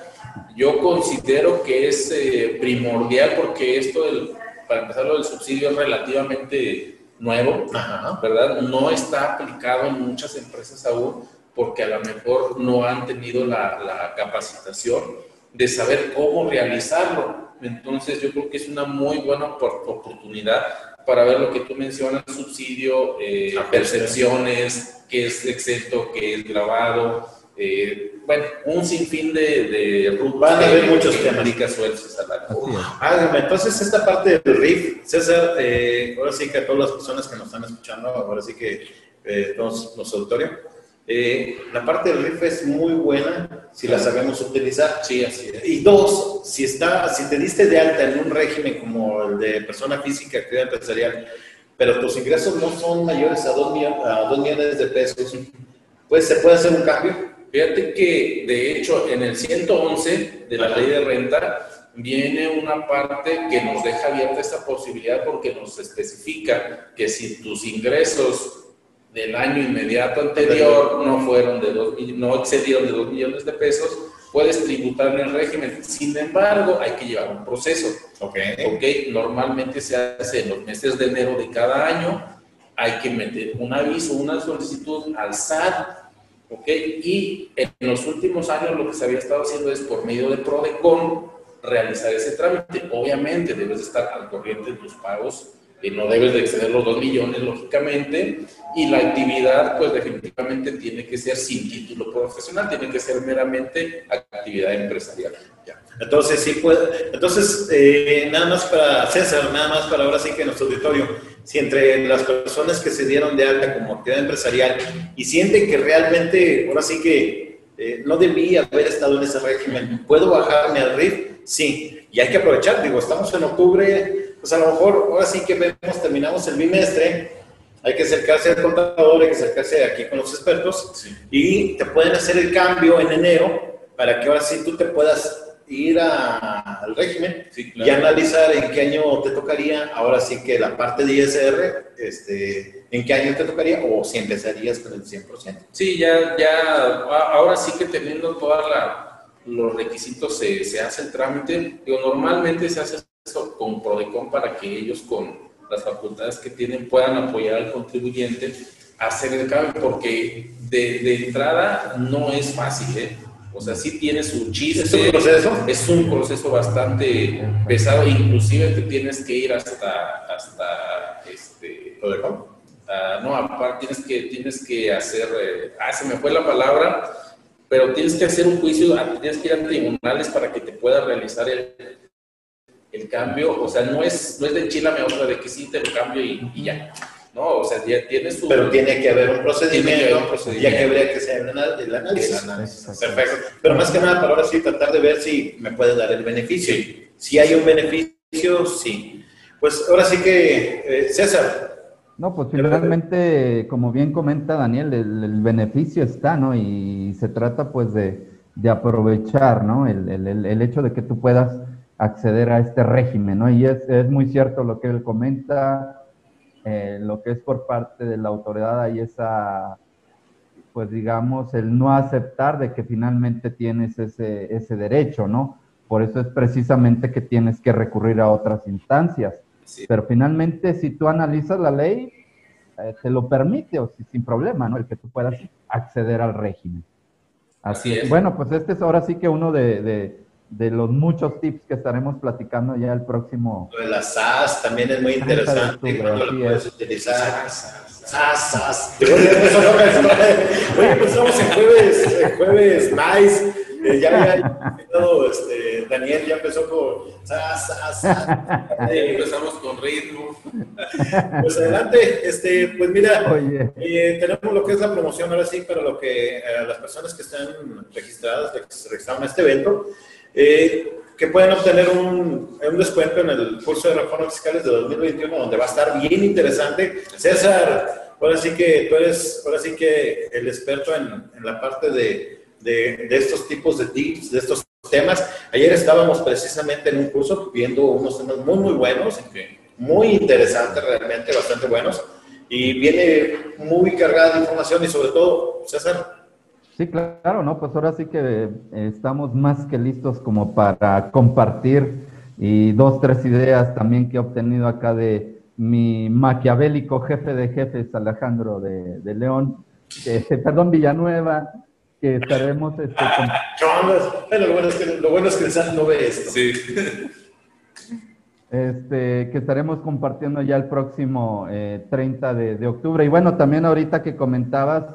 Yo considero que es eh, primordial porque esto, del, para empezar, lo del subsidio es relativamente nuevo, ¿verdad? No está aplicado en muchas empresas aún porque a lo mejor no han tenido la, capacitación de saber cómo realizarlo. Entonces yo creo que es una muy buena oportunidad para ver lo que tú mencionas, subsidio, eh, percepciones, qué es exento, qué es grabado, eh, bueno, un sinfín de, de Van a haber muchos temas. Ah, entonces, esta parte del RIF, César, eh, ahora sí que a todas las personas que nos están escuchando, ahora sí que eh, todos los auditorios, eh, la parte del RIF es muy buena si la sabemos utilizar. Sí, así es. Y dos, si, está, si te diste de alta en un régimen como el de persona física, actividad empresarial, pero tus ingresos no son mayores a dos millones de pesos, pues se puede hacer un cambio Fíjate que, de hecho, en el 111 de la ley de renta viene una parte que nos deja abierta esta posibilidad porque nos especifica que si tus ingresos del año inmediato anterior no fueron de dos, no excedieron de 2 millones de pesos, puedes tributar en el régimen. Sin embargo, hay que llevar un proceso. Ok. okay. Normalmente se hace en los meses de enero de cada año. Hay que meter un aviso, una solicitud al SAT ¿ok? Y en los últimos años lo que se había estado haciendo es por medio de PRODECON, realizar ese trámite. Obviamente debes estar al corriente de tus pagos y no debes de exceder los 2 millones, lógicamente, y la actividad, pues definitivamente tiene que ser sin título profesional, tiene que ser meramente actividad empresarial. Entonces, sí puede, entonces, eh, nada más para César, nada más para ahora sí que nuestro auditorio, si entre las personas que se dieron de alta como actividad empresarial y sienten que realmente, ahora sí que eh, no debía haber estado en ese régimen, ¿puedo bajarme al RIF? Sí, y hay que aprovechar, digo, estamos en octubre, pues a lo mejor ahora sí que vemos, terminamos el bimestre, hay que acercarse al contador, hay que acercarse aquí con los expertos y te pueden hacer el cambio en enero para que ahora sí tú te puedas ir al régimen y analizar en qué año te tocaría, ahora sí que la parte de ISR, este, en qué año te tocaría o si empezarías con el 100%. Sí, ya, ya, ahora sí que teniendo todos los requisitos se, se, hace el trámite. Digo, normalmente se hace eso con Prodecon para que ellos con las facultades que tienen puedan apoyar al contribuyente a hacer el cambio, porque de, de entrada no es fácil, ¿eh? O sea, sí tiene su chiste. ¿Es un proceso? Es un proceso bastante pesado, inclusive te tienes que ir hasta, hasta este, uh, no, aparte tienes que, tienes que hacer, eh, ah, se me fue la palabra, pero tienes que hacer un juicio, ah, tienes que ir a tribunales para que te pueda realizar el, el cambio, o sea, no es, no es de chila me otra de que sí te lo cambio y, y ya. No, o sea, ya tiene su... Pero tiene que haber un procedimiento, ya que habría que hacer el análisis. Perfecto. Pero más que nada, para ahora sí, tratar de ver si me puede dar el beneficio. Si hay un beneficio, sí. Pues ahora sí que, eh, César. No, pues finalmente, como bien comenta Daniel, el, beneficio está, ¿no? Y se trata pues de, de aprovechar, ¿no? El, el, el, hecho de que tú puedas acceder a este régimen, ¿no? Y es, es muy cierto lo que él comenta, eh, lo que es por parte de la autoridad hay esa, pues digamos, el no aceptar de que finalmente tienes ese, ese derecho, ¿no? Por eso es precisamente que tienes que recurrir a otras instancias. Pero finalmente, si tú analizas la ley, eh, te lo permite, o sin problema, ¿no? El que tú puedas acceder al régimen. Así, es. Bueno, pues este es ahora sí que uno de de los muchos tips que estaremos platicando ya el próximo. Lo de las SAS también es muy interesante. ¿Cuándo lo puedes utilizar? SAS, SAS. Oye, pues estamos en jueves, en jueves nice. Eh, ya había este, Daniel ya empezó con SAS, SAS, SAS. empezamos con ritmo. Pues adelante, este, pues mira, eh, tenemos lo que es la promoción ahora sí para lo que eh, las personas que están registradas, que se registraron a este evento, eh, que pueden obtener un, un, descuento en el curso de reformas fiscales de 2021, donde va a estar bien interesante. César, ahora sí que tú eres, ahora sí que el experto en, en la parte de, de, de, estos tipos de tips, de estos temas. Ayer estábamos precisamente en un curso viendo unos temas muy, muy buenos, muy interesantes realmente, bastante buenos, y viene muy cargada de información y sobre todo, César, Sí, claro, ¿no? Pues ahora sí que eh, estamos más que listos como para compartir y dos, tres ideas también que he obtenido acá de mi maquiavélico jefe de jefes, Alejandro de, León, perdón, Villanueva, que estaremos... Este, con... lo, bueno es que, lo bueno es que no ve esto. Sí. Este, que estaremos compartiendo ya el próximo 30 eh, de, de octubre. Y bueno, también ahorita que comentabas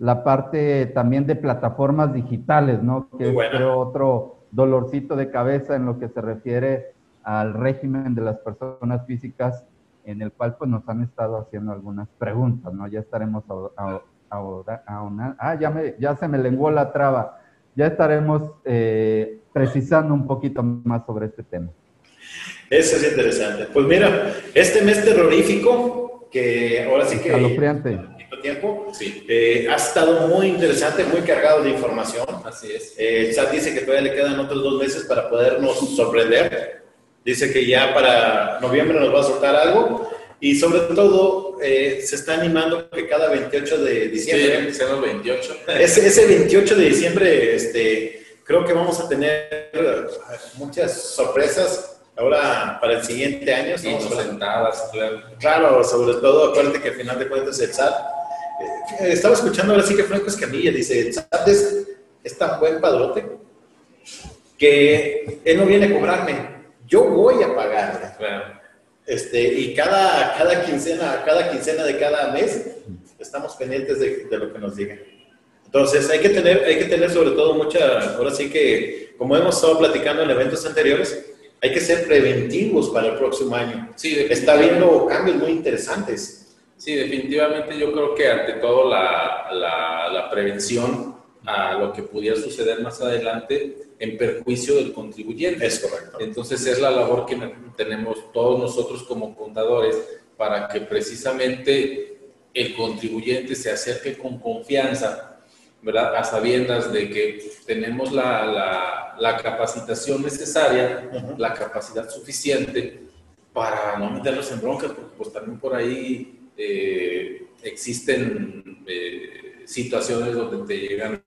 la parte también de plataformas digitales, ¿no? Que es creo, otro dolorcito de cabeza en lo que se refiere al régimen de las personas físicas, en el cual pues nos han estado haciendo algunas preguntas, ¿no? Ya estaremos ahora, ah, ya, me, ya se me lenguó la traba, ya estaremos eh, precisando un poquito más sobre este tema. Eso es interesante. Pues mira, este mes terrorífico, que ahora sí que tiempo. Sí. Eh, ha estado muy interesante, muy cargado de información. Así es. Eh, el SAT dice que todavía le quedan otros dos meses para podernos sorprender. Dice que ya para noviembre nos va a soltar algo. Y sobre todo, eh, se está animando que cada 28 de diciembre. Sí, 28. Ese, ese 28 de diciembre, este, creo que vamos a tener muchas sorpresas ahora para el siguiente año. Sí, sentadas, claro. Claro, sobre todo, acuérdate que al final de cuentas el SAT eh, estaba escuchando ahora sí que Franco Escamilla dice, ¿sabes? Es tan buen padrote que él no viene a cobrarme, yo voy a pagarle. Este, y cada, cada, quincena, cada quincena de cada mes estamos pendientes de, de lo que nos digan. Entonces hay que tener, hay que tener sobre todo mucha, ahora sí que, como hemos estado platicando en eventos anteriores, hay que ser preventivos para el próximo año. Sí, Está habiendo cambios muy interesantes. Sí, definitivamente yo creo que ante todo la, la, prevención a lo que pudiera suceder más adelante en perjuicio del contribuyente. Es correcto. Entonces es la labor que tenemos todos nosotros como contadores para que precisamente el contribuyente se acerque con confianza ¿verdad? A sabiendas de que tenemos la, la, la capacitación necesaria, la capacidad suficiente para no meterlos en broncas, porque pues también por ahí eh, existen eh, situaciones donde te llegan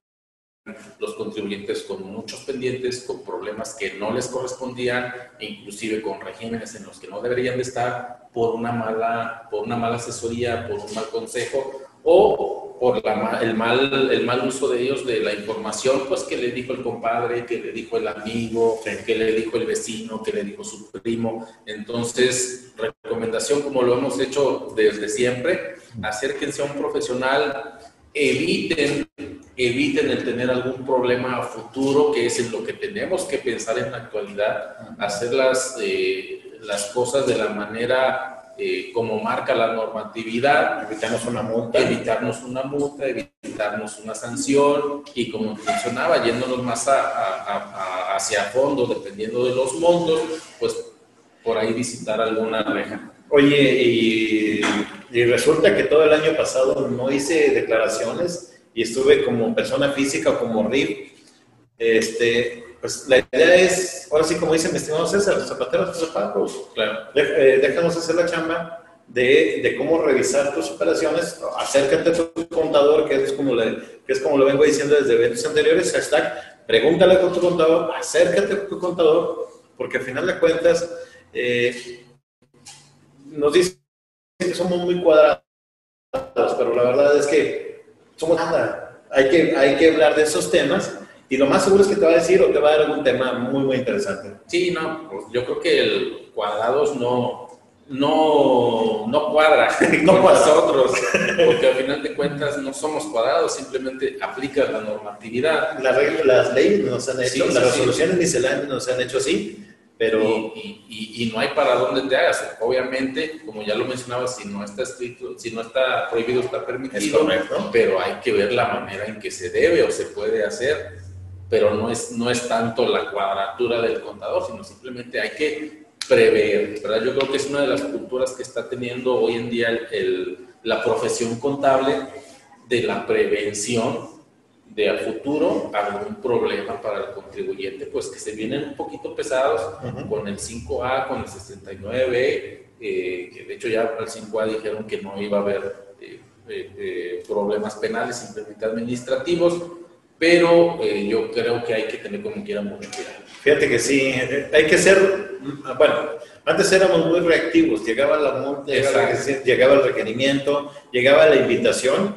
los contribuyentes con muchos pendientes, con problemas que no les correspondían, inclusive con regímenes en los que no deberían de estar por una mala, por una mala asesoría, por un mal consejo o por el, mal, el mal uso de ellos de la información, pues que le dijo el compadre, que le dijo el amigo, que le dijo el vecino, que le dijo su primo. Entonces, recomendación como lo hemos hecho desde siempre, acérquense a un profesional, eviten, eviten el tener algún problema a futuro, que es en lo que tenemos que pensar en la actualidad, hacer las, eh, las cosas de la manera eh, como marca la normatividad, evitarnos una multa, evitarnos una multa, evitarnos una sanción. Y como funcionaba, yéndonos más a, hacia fondo, dependiendo de los montos, pues por ahí visitar alguna reja. Oye, y, y resulta que todo el año pasado no hice declaraciones y estuve como persona física o como RIF, este, pues la idea es, ahora sí, como dice mi estimado César, los zapateros tus zapatos. Claro. Eh, déjanos hacer la chamba de, de, cómo revisar tus operaciones. Acércate a tu contador, que es como, le, que es como lo vengo diciendo desde eventos anteriores. Hashtag, pregúntale a tu contador, acércate a tu contador, porque al final de cuentas eh, nos dicen que somos muy cuadrados, pero la verdad es que somos nada. Hay que, hay que hablar de esos temas y lo más seguro es que te va a decir o te va a dar algún tema muy, muy interesante. Sí, no, yo creo que el cuadrados no, no, no cuadra no con nosotros, porque al final de cuentas no somos cuadrados, simplemente aplica la normatividad. La regla, las leyes nos han hecho, las resoluciones misceláneas nos han hecho así, pero... Y, y, y, no hay para dónde te hagas. Obviamente, como ya lo mencionaba, si no está escrito, si no está prohibido, está permitido, pero hay que ver la manera en que se debe o se puede hacer pero no es, no es tanto la cuadratura del contador, sino simplemente hay que prever, ¿verdad? Yo creo que es una de las culturas que está teniendo hoy en día el, la profesión contable de la prevención de a futuro algún problema para el contribuyente, pues que se vienen un poquito pesados con el 5A, con el 69, eh, que de hecho ya el 5A dijeron que no iba a haber eh, eh, problemas penales, simplemente administrativos, pero eh, yo creo que hay que tener como quiera mucho cuidado. Fíjate que sí, eh, hay que ser, bueno, antes éramos muy reactivos, llegaba la llegaba, el requerimiento, llegaba la invitación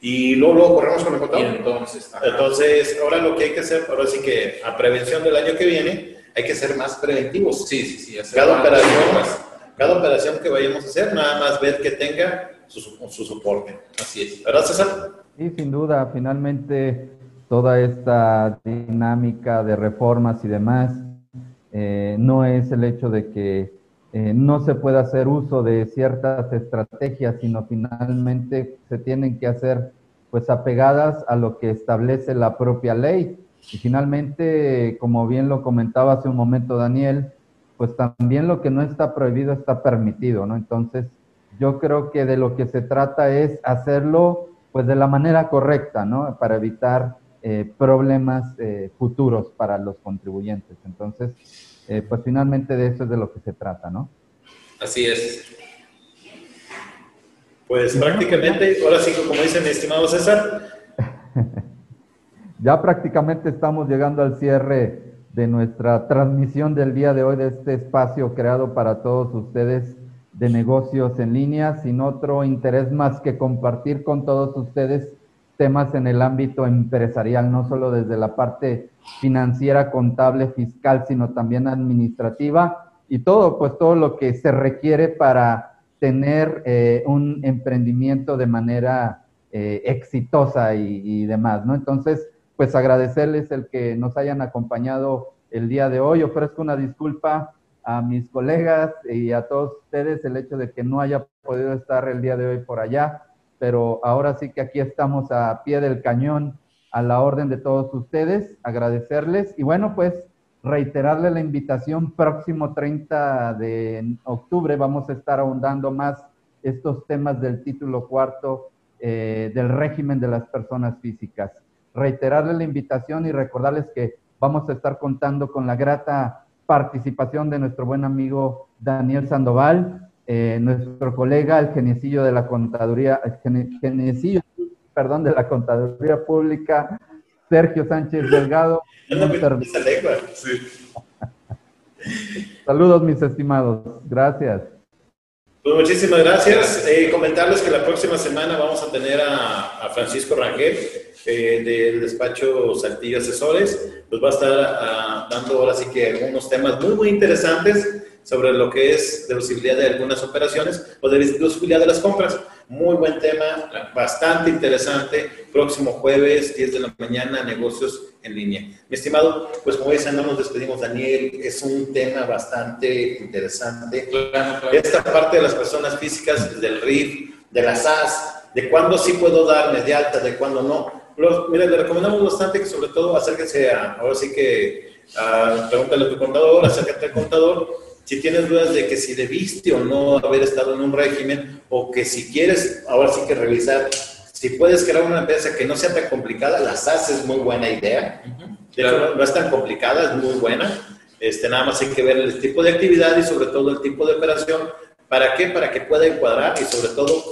y luego, luego corremos con el contador. entonces, entonces, ahora lo que hay que hacer, ahora sí que a prevención del año que viene, hay que ser más preventivos. Sí, sí, sí. Cada operación, cada operación que vayamos a hacer, nada más ver que tenga su, su soporte. Así es. ¿Verdad, César? Sí, sin duda, finalmente toda esta dinámica de reformas y demás, eh, no es el hecho de que eh, no se pueda hacer uso de ciertas estrategias, sino finalmente se tienen que hacer pues apegadas a lo que establece la propia ley. Y finalmente, como bien lo comentaba hace un momento Daniel, pues también lo que no está prohibido está permitido, ¿no? Entonces, yo creo que de lo que se trata es hacerlo pues de la manera correcta, ¿no? Para evitar eh, problemas eh, futuros para los contribuyentes. Entonces, eh, pues finalmente de eso es de lo que se trata, ¿no? Así es. Pues prácticamente, ahora sí, como dice mi estimado César. ya prácticamente estamos llegando al cierre de nuestra transmisión del día de hoy de este espacio creado para todos ustedes de negocios en línea, sin otro interés más que compartir con todos ustedes temas en el ámbito empresarial, no solo desde la parte financiera, contable, fiscal, sino también administrativa y todo, pues todo lo que se requiere para tener eh, un emprendimiento de manera eh, exitosa y, y, demás, ¿no? Entonces, pues agradecerles el que nos hayan acompañado el día de hoy. Ofrezco una disculpa a mis colegas y a todos ustedes el hecho de que no haya podido estar el día de hoy por allá, pero ahora sí que aquí estamos a pie del cañón a la orden de todos ustedes, agradecerles y bueno, pues reiterarle la invitación próximo 30 de octubre vamos a estar ahondando más estos temas del título cuarto eh, del régimen de las personas físicas. Reiterarle la invitación y recordarles que vamos a estar contando con la grata participación de nuestro buen amigo Daniel Sandoval, eh, nuestro colega, el geniecillo de la contaduría, el geniecillo, perdón, de la contaduría pública, Sergio Sánchez Delgado. Saludos, mis estimados. Gracias. Pues muchísimas gracias. Eh, comentarles que la próxima semana vamos a tener a, Francisco Rangel eh, del despacho Saltillo Asesores. Nos va a estar ah, dando ahora sí que algunos temas muy, muy interesantes sobre lo que es deducibilidad de algunas operaciones o de deducibilidad de las compras. Muy buen tema, bastante interesante. Próximo jueves, 10 de la mañana, negocios en línea. Mi estimado, pues como dicen, no nos despedimos, Daniel. Es un tema bastante interesante. Esta parte de las personas físicas, del RIF, de las SAS, de cuándo sí puedo darme de alta, de cuándo no. mira, le recomendamos bastante que sobre todo acérquense a, ahora sí que, a, pregúntale a tu contador, acércate al contador si tienes dudas de que si debiste o no haber estado en un régimen, o que si quieres, ahora sí que revisar, si puedes crear una empresa que no sea tan complicada, la SAS es muy buena idea. no, es tan complicada, es muy buena. Este, nada más hay que ver el tipo de actividad y sobre todo el tipo de operación. ¿Para qué? Para que pueda encuadrar y sobre todo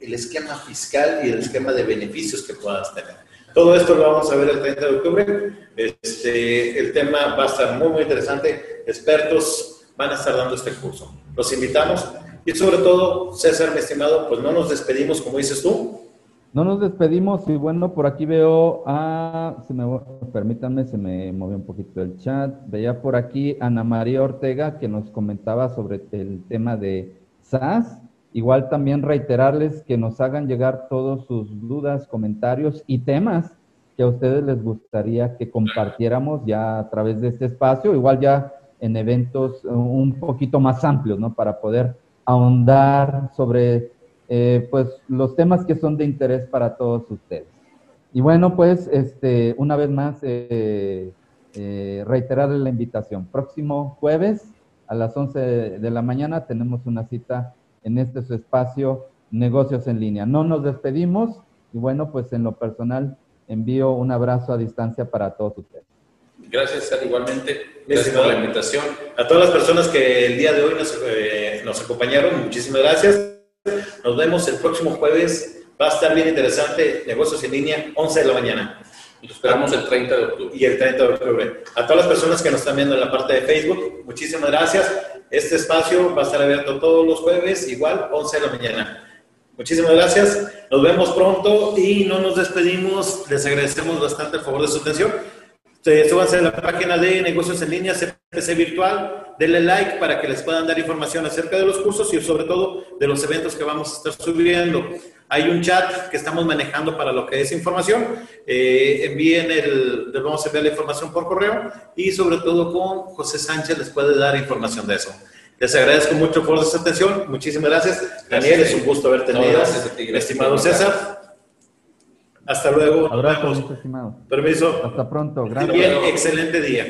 el esquema fiscal y el esquema de beneficios que puedas tener. Todo esto lo vamos a ver el 30 de octubre. Este, el tema va a estar muy, muy interesante. Expertos van a estar dando este curso. Los invitamos y sobre todo, César, mi estimado, pues no nos despedimos como dices tú. No nos despedimos y bueno, por aquí veo a, se me, permítanme, se me movió un poquito el chat. Veía por aquí Ana María Ortega que nos comentaba sobre el tema de SAS. Igual también reiterarles que nos hagan llegar todos sus dudas, comentarios y temas que a ustedes les gustaría que compartiéramos ya a través de este espacio. Igual ya en eventos un poquito más amplios, ¿no? Para poder ahondar sobre, eh, pues, los temas que son de interés para todos ustedes. Y bueno, pues, este, una vez más, eh, eh, reiterarle la invitación. Próximo jueves a las 11 de la mañana tenemos una cita en este su espacio Negocios en Línea. No nos despedimos y bueno, pues en lo personal envío un abrazo a distancia para todos ustedes. Gracias, igualmente. Gracias por la invitación. A todas las personas que el día de hoy nos, eh, nos acompañaron, muchísimas gracias. Nos vemos el próximo jueves. Va a estar bien interesante. Negocios en línea, 11 de la mañana. Nos esperamos el 30 de octubre. Y el 30 de octubre. A todas las personas que nos están viendo en la parte de Facebook, muchísimas gracias. Este espacio va a estar abierto todos los jueves, igual, 11 de la mañana. Muchísimas gracias. Nos vemos pronto y no nos despedimos. Les agradecemos bastante el favor de su atención. Súbanse a la página de negocios en línea, CPC Virtual, denle like para que les puedan dar información acerca de los cursos y sobre todo de los eventos que vamos a estar subiendo. Hay un chat que estamos manejando para lo que es información. Eh, envíen el, les vamos a enviar la información por correo y sobre todo con José Sánchez les puede dar información de eso. Les agradezco mucho por su atención. Muchísimas gracias. Daniel, es un gusto haberte tenido. Estimado César. Hasta luego. Abrazo, estimado. Permiso. Hasta pronto. Gracias. Bien, excelente día.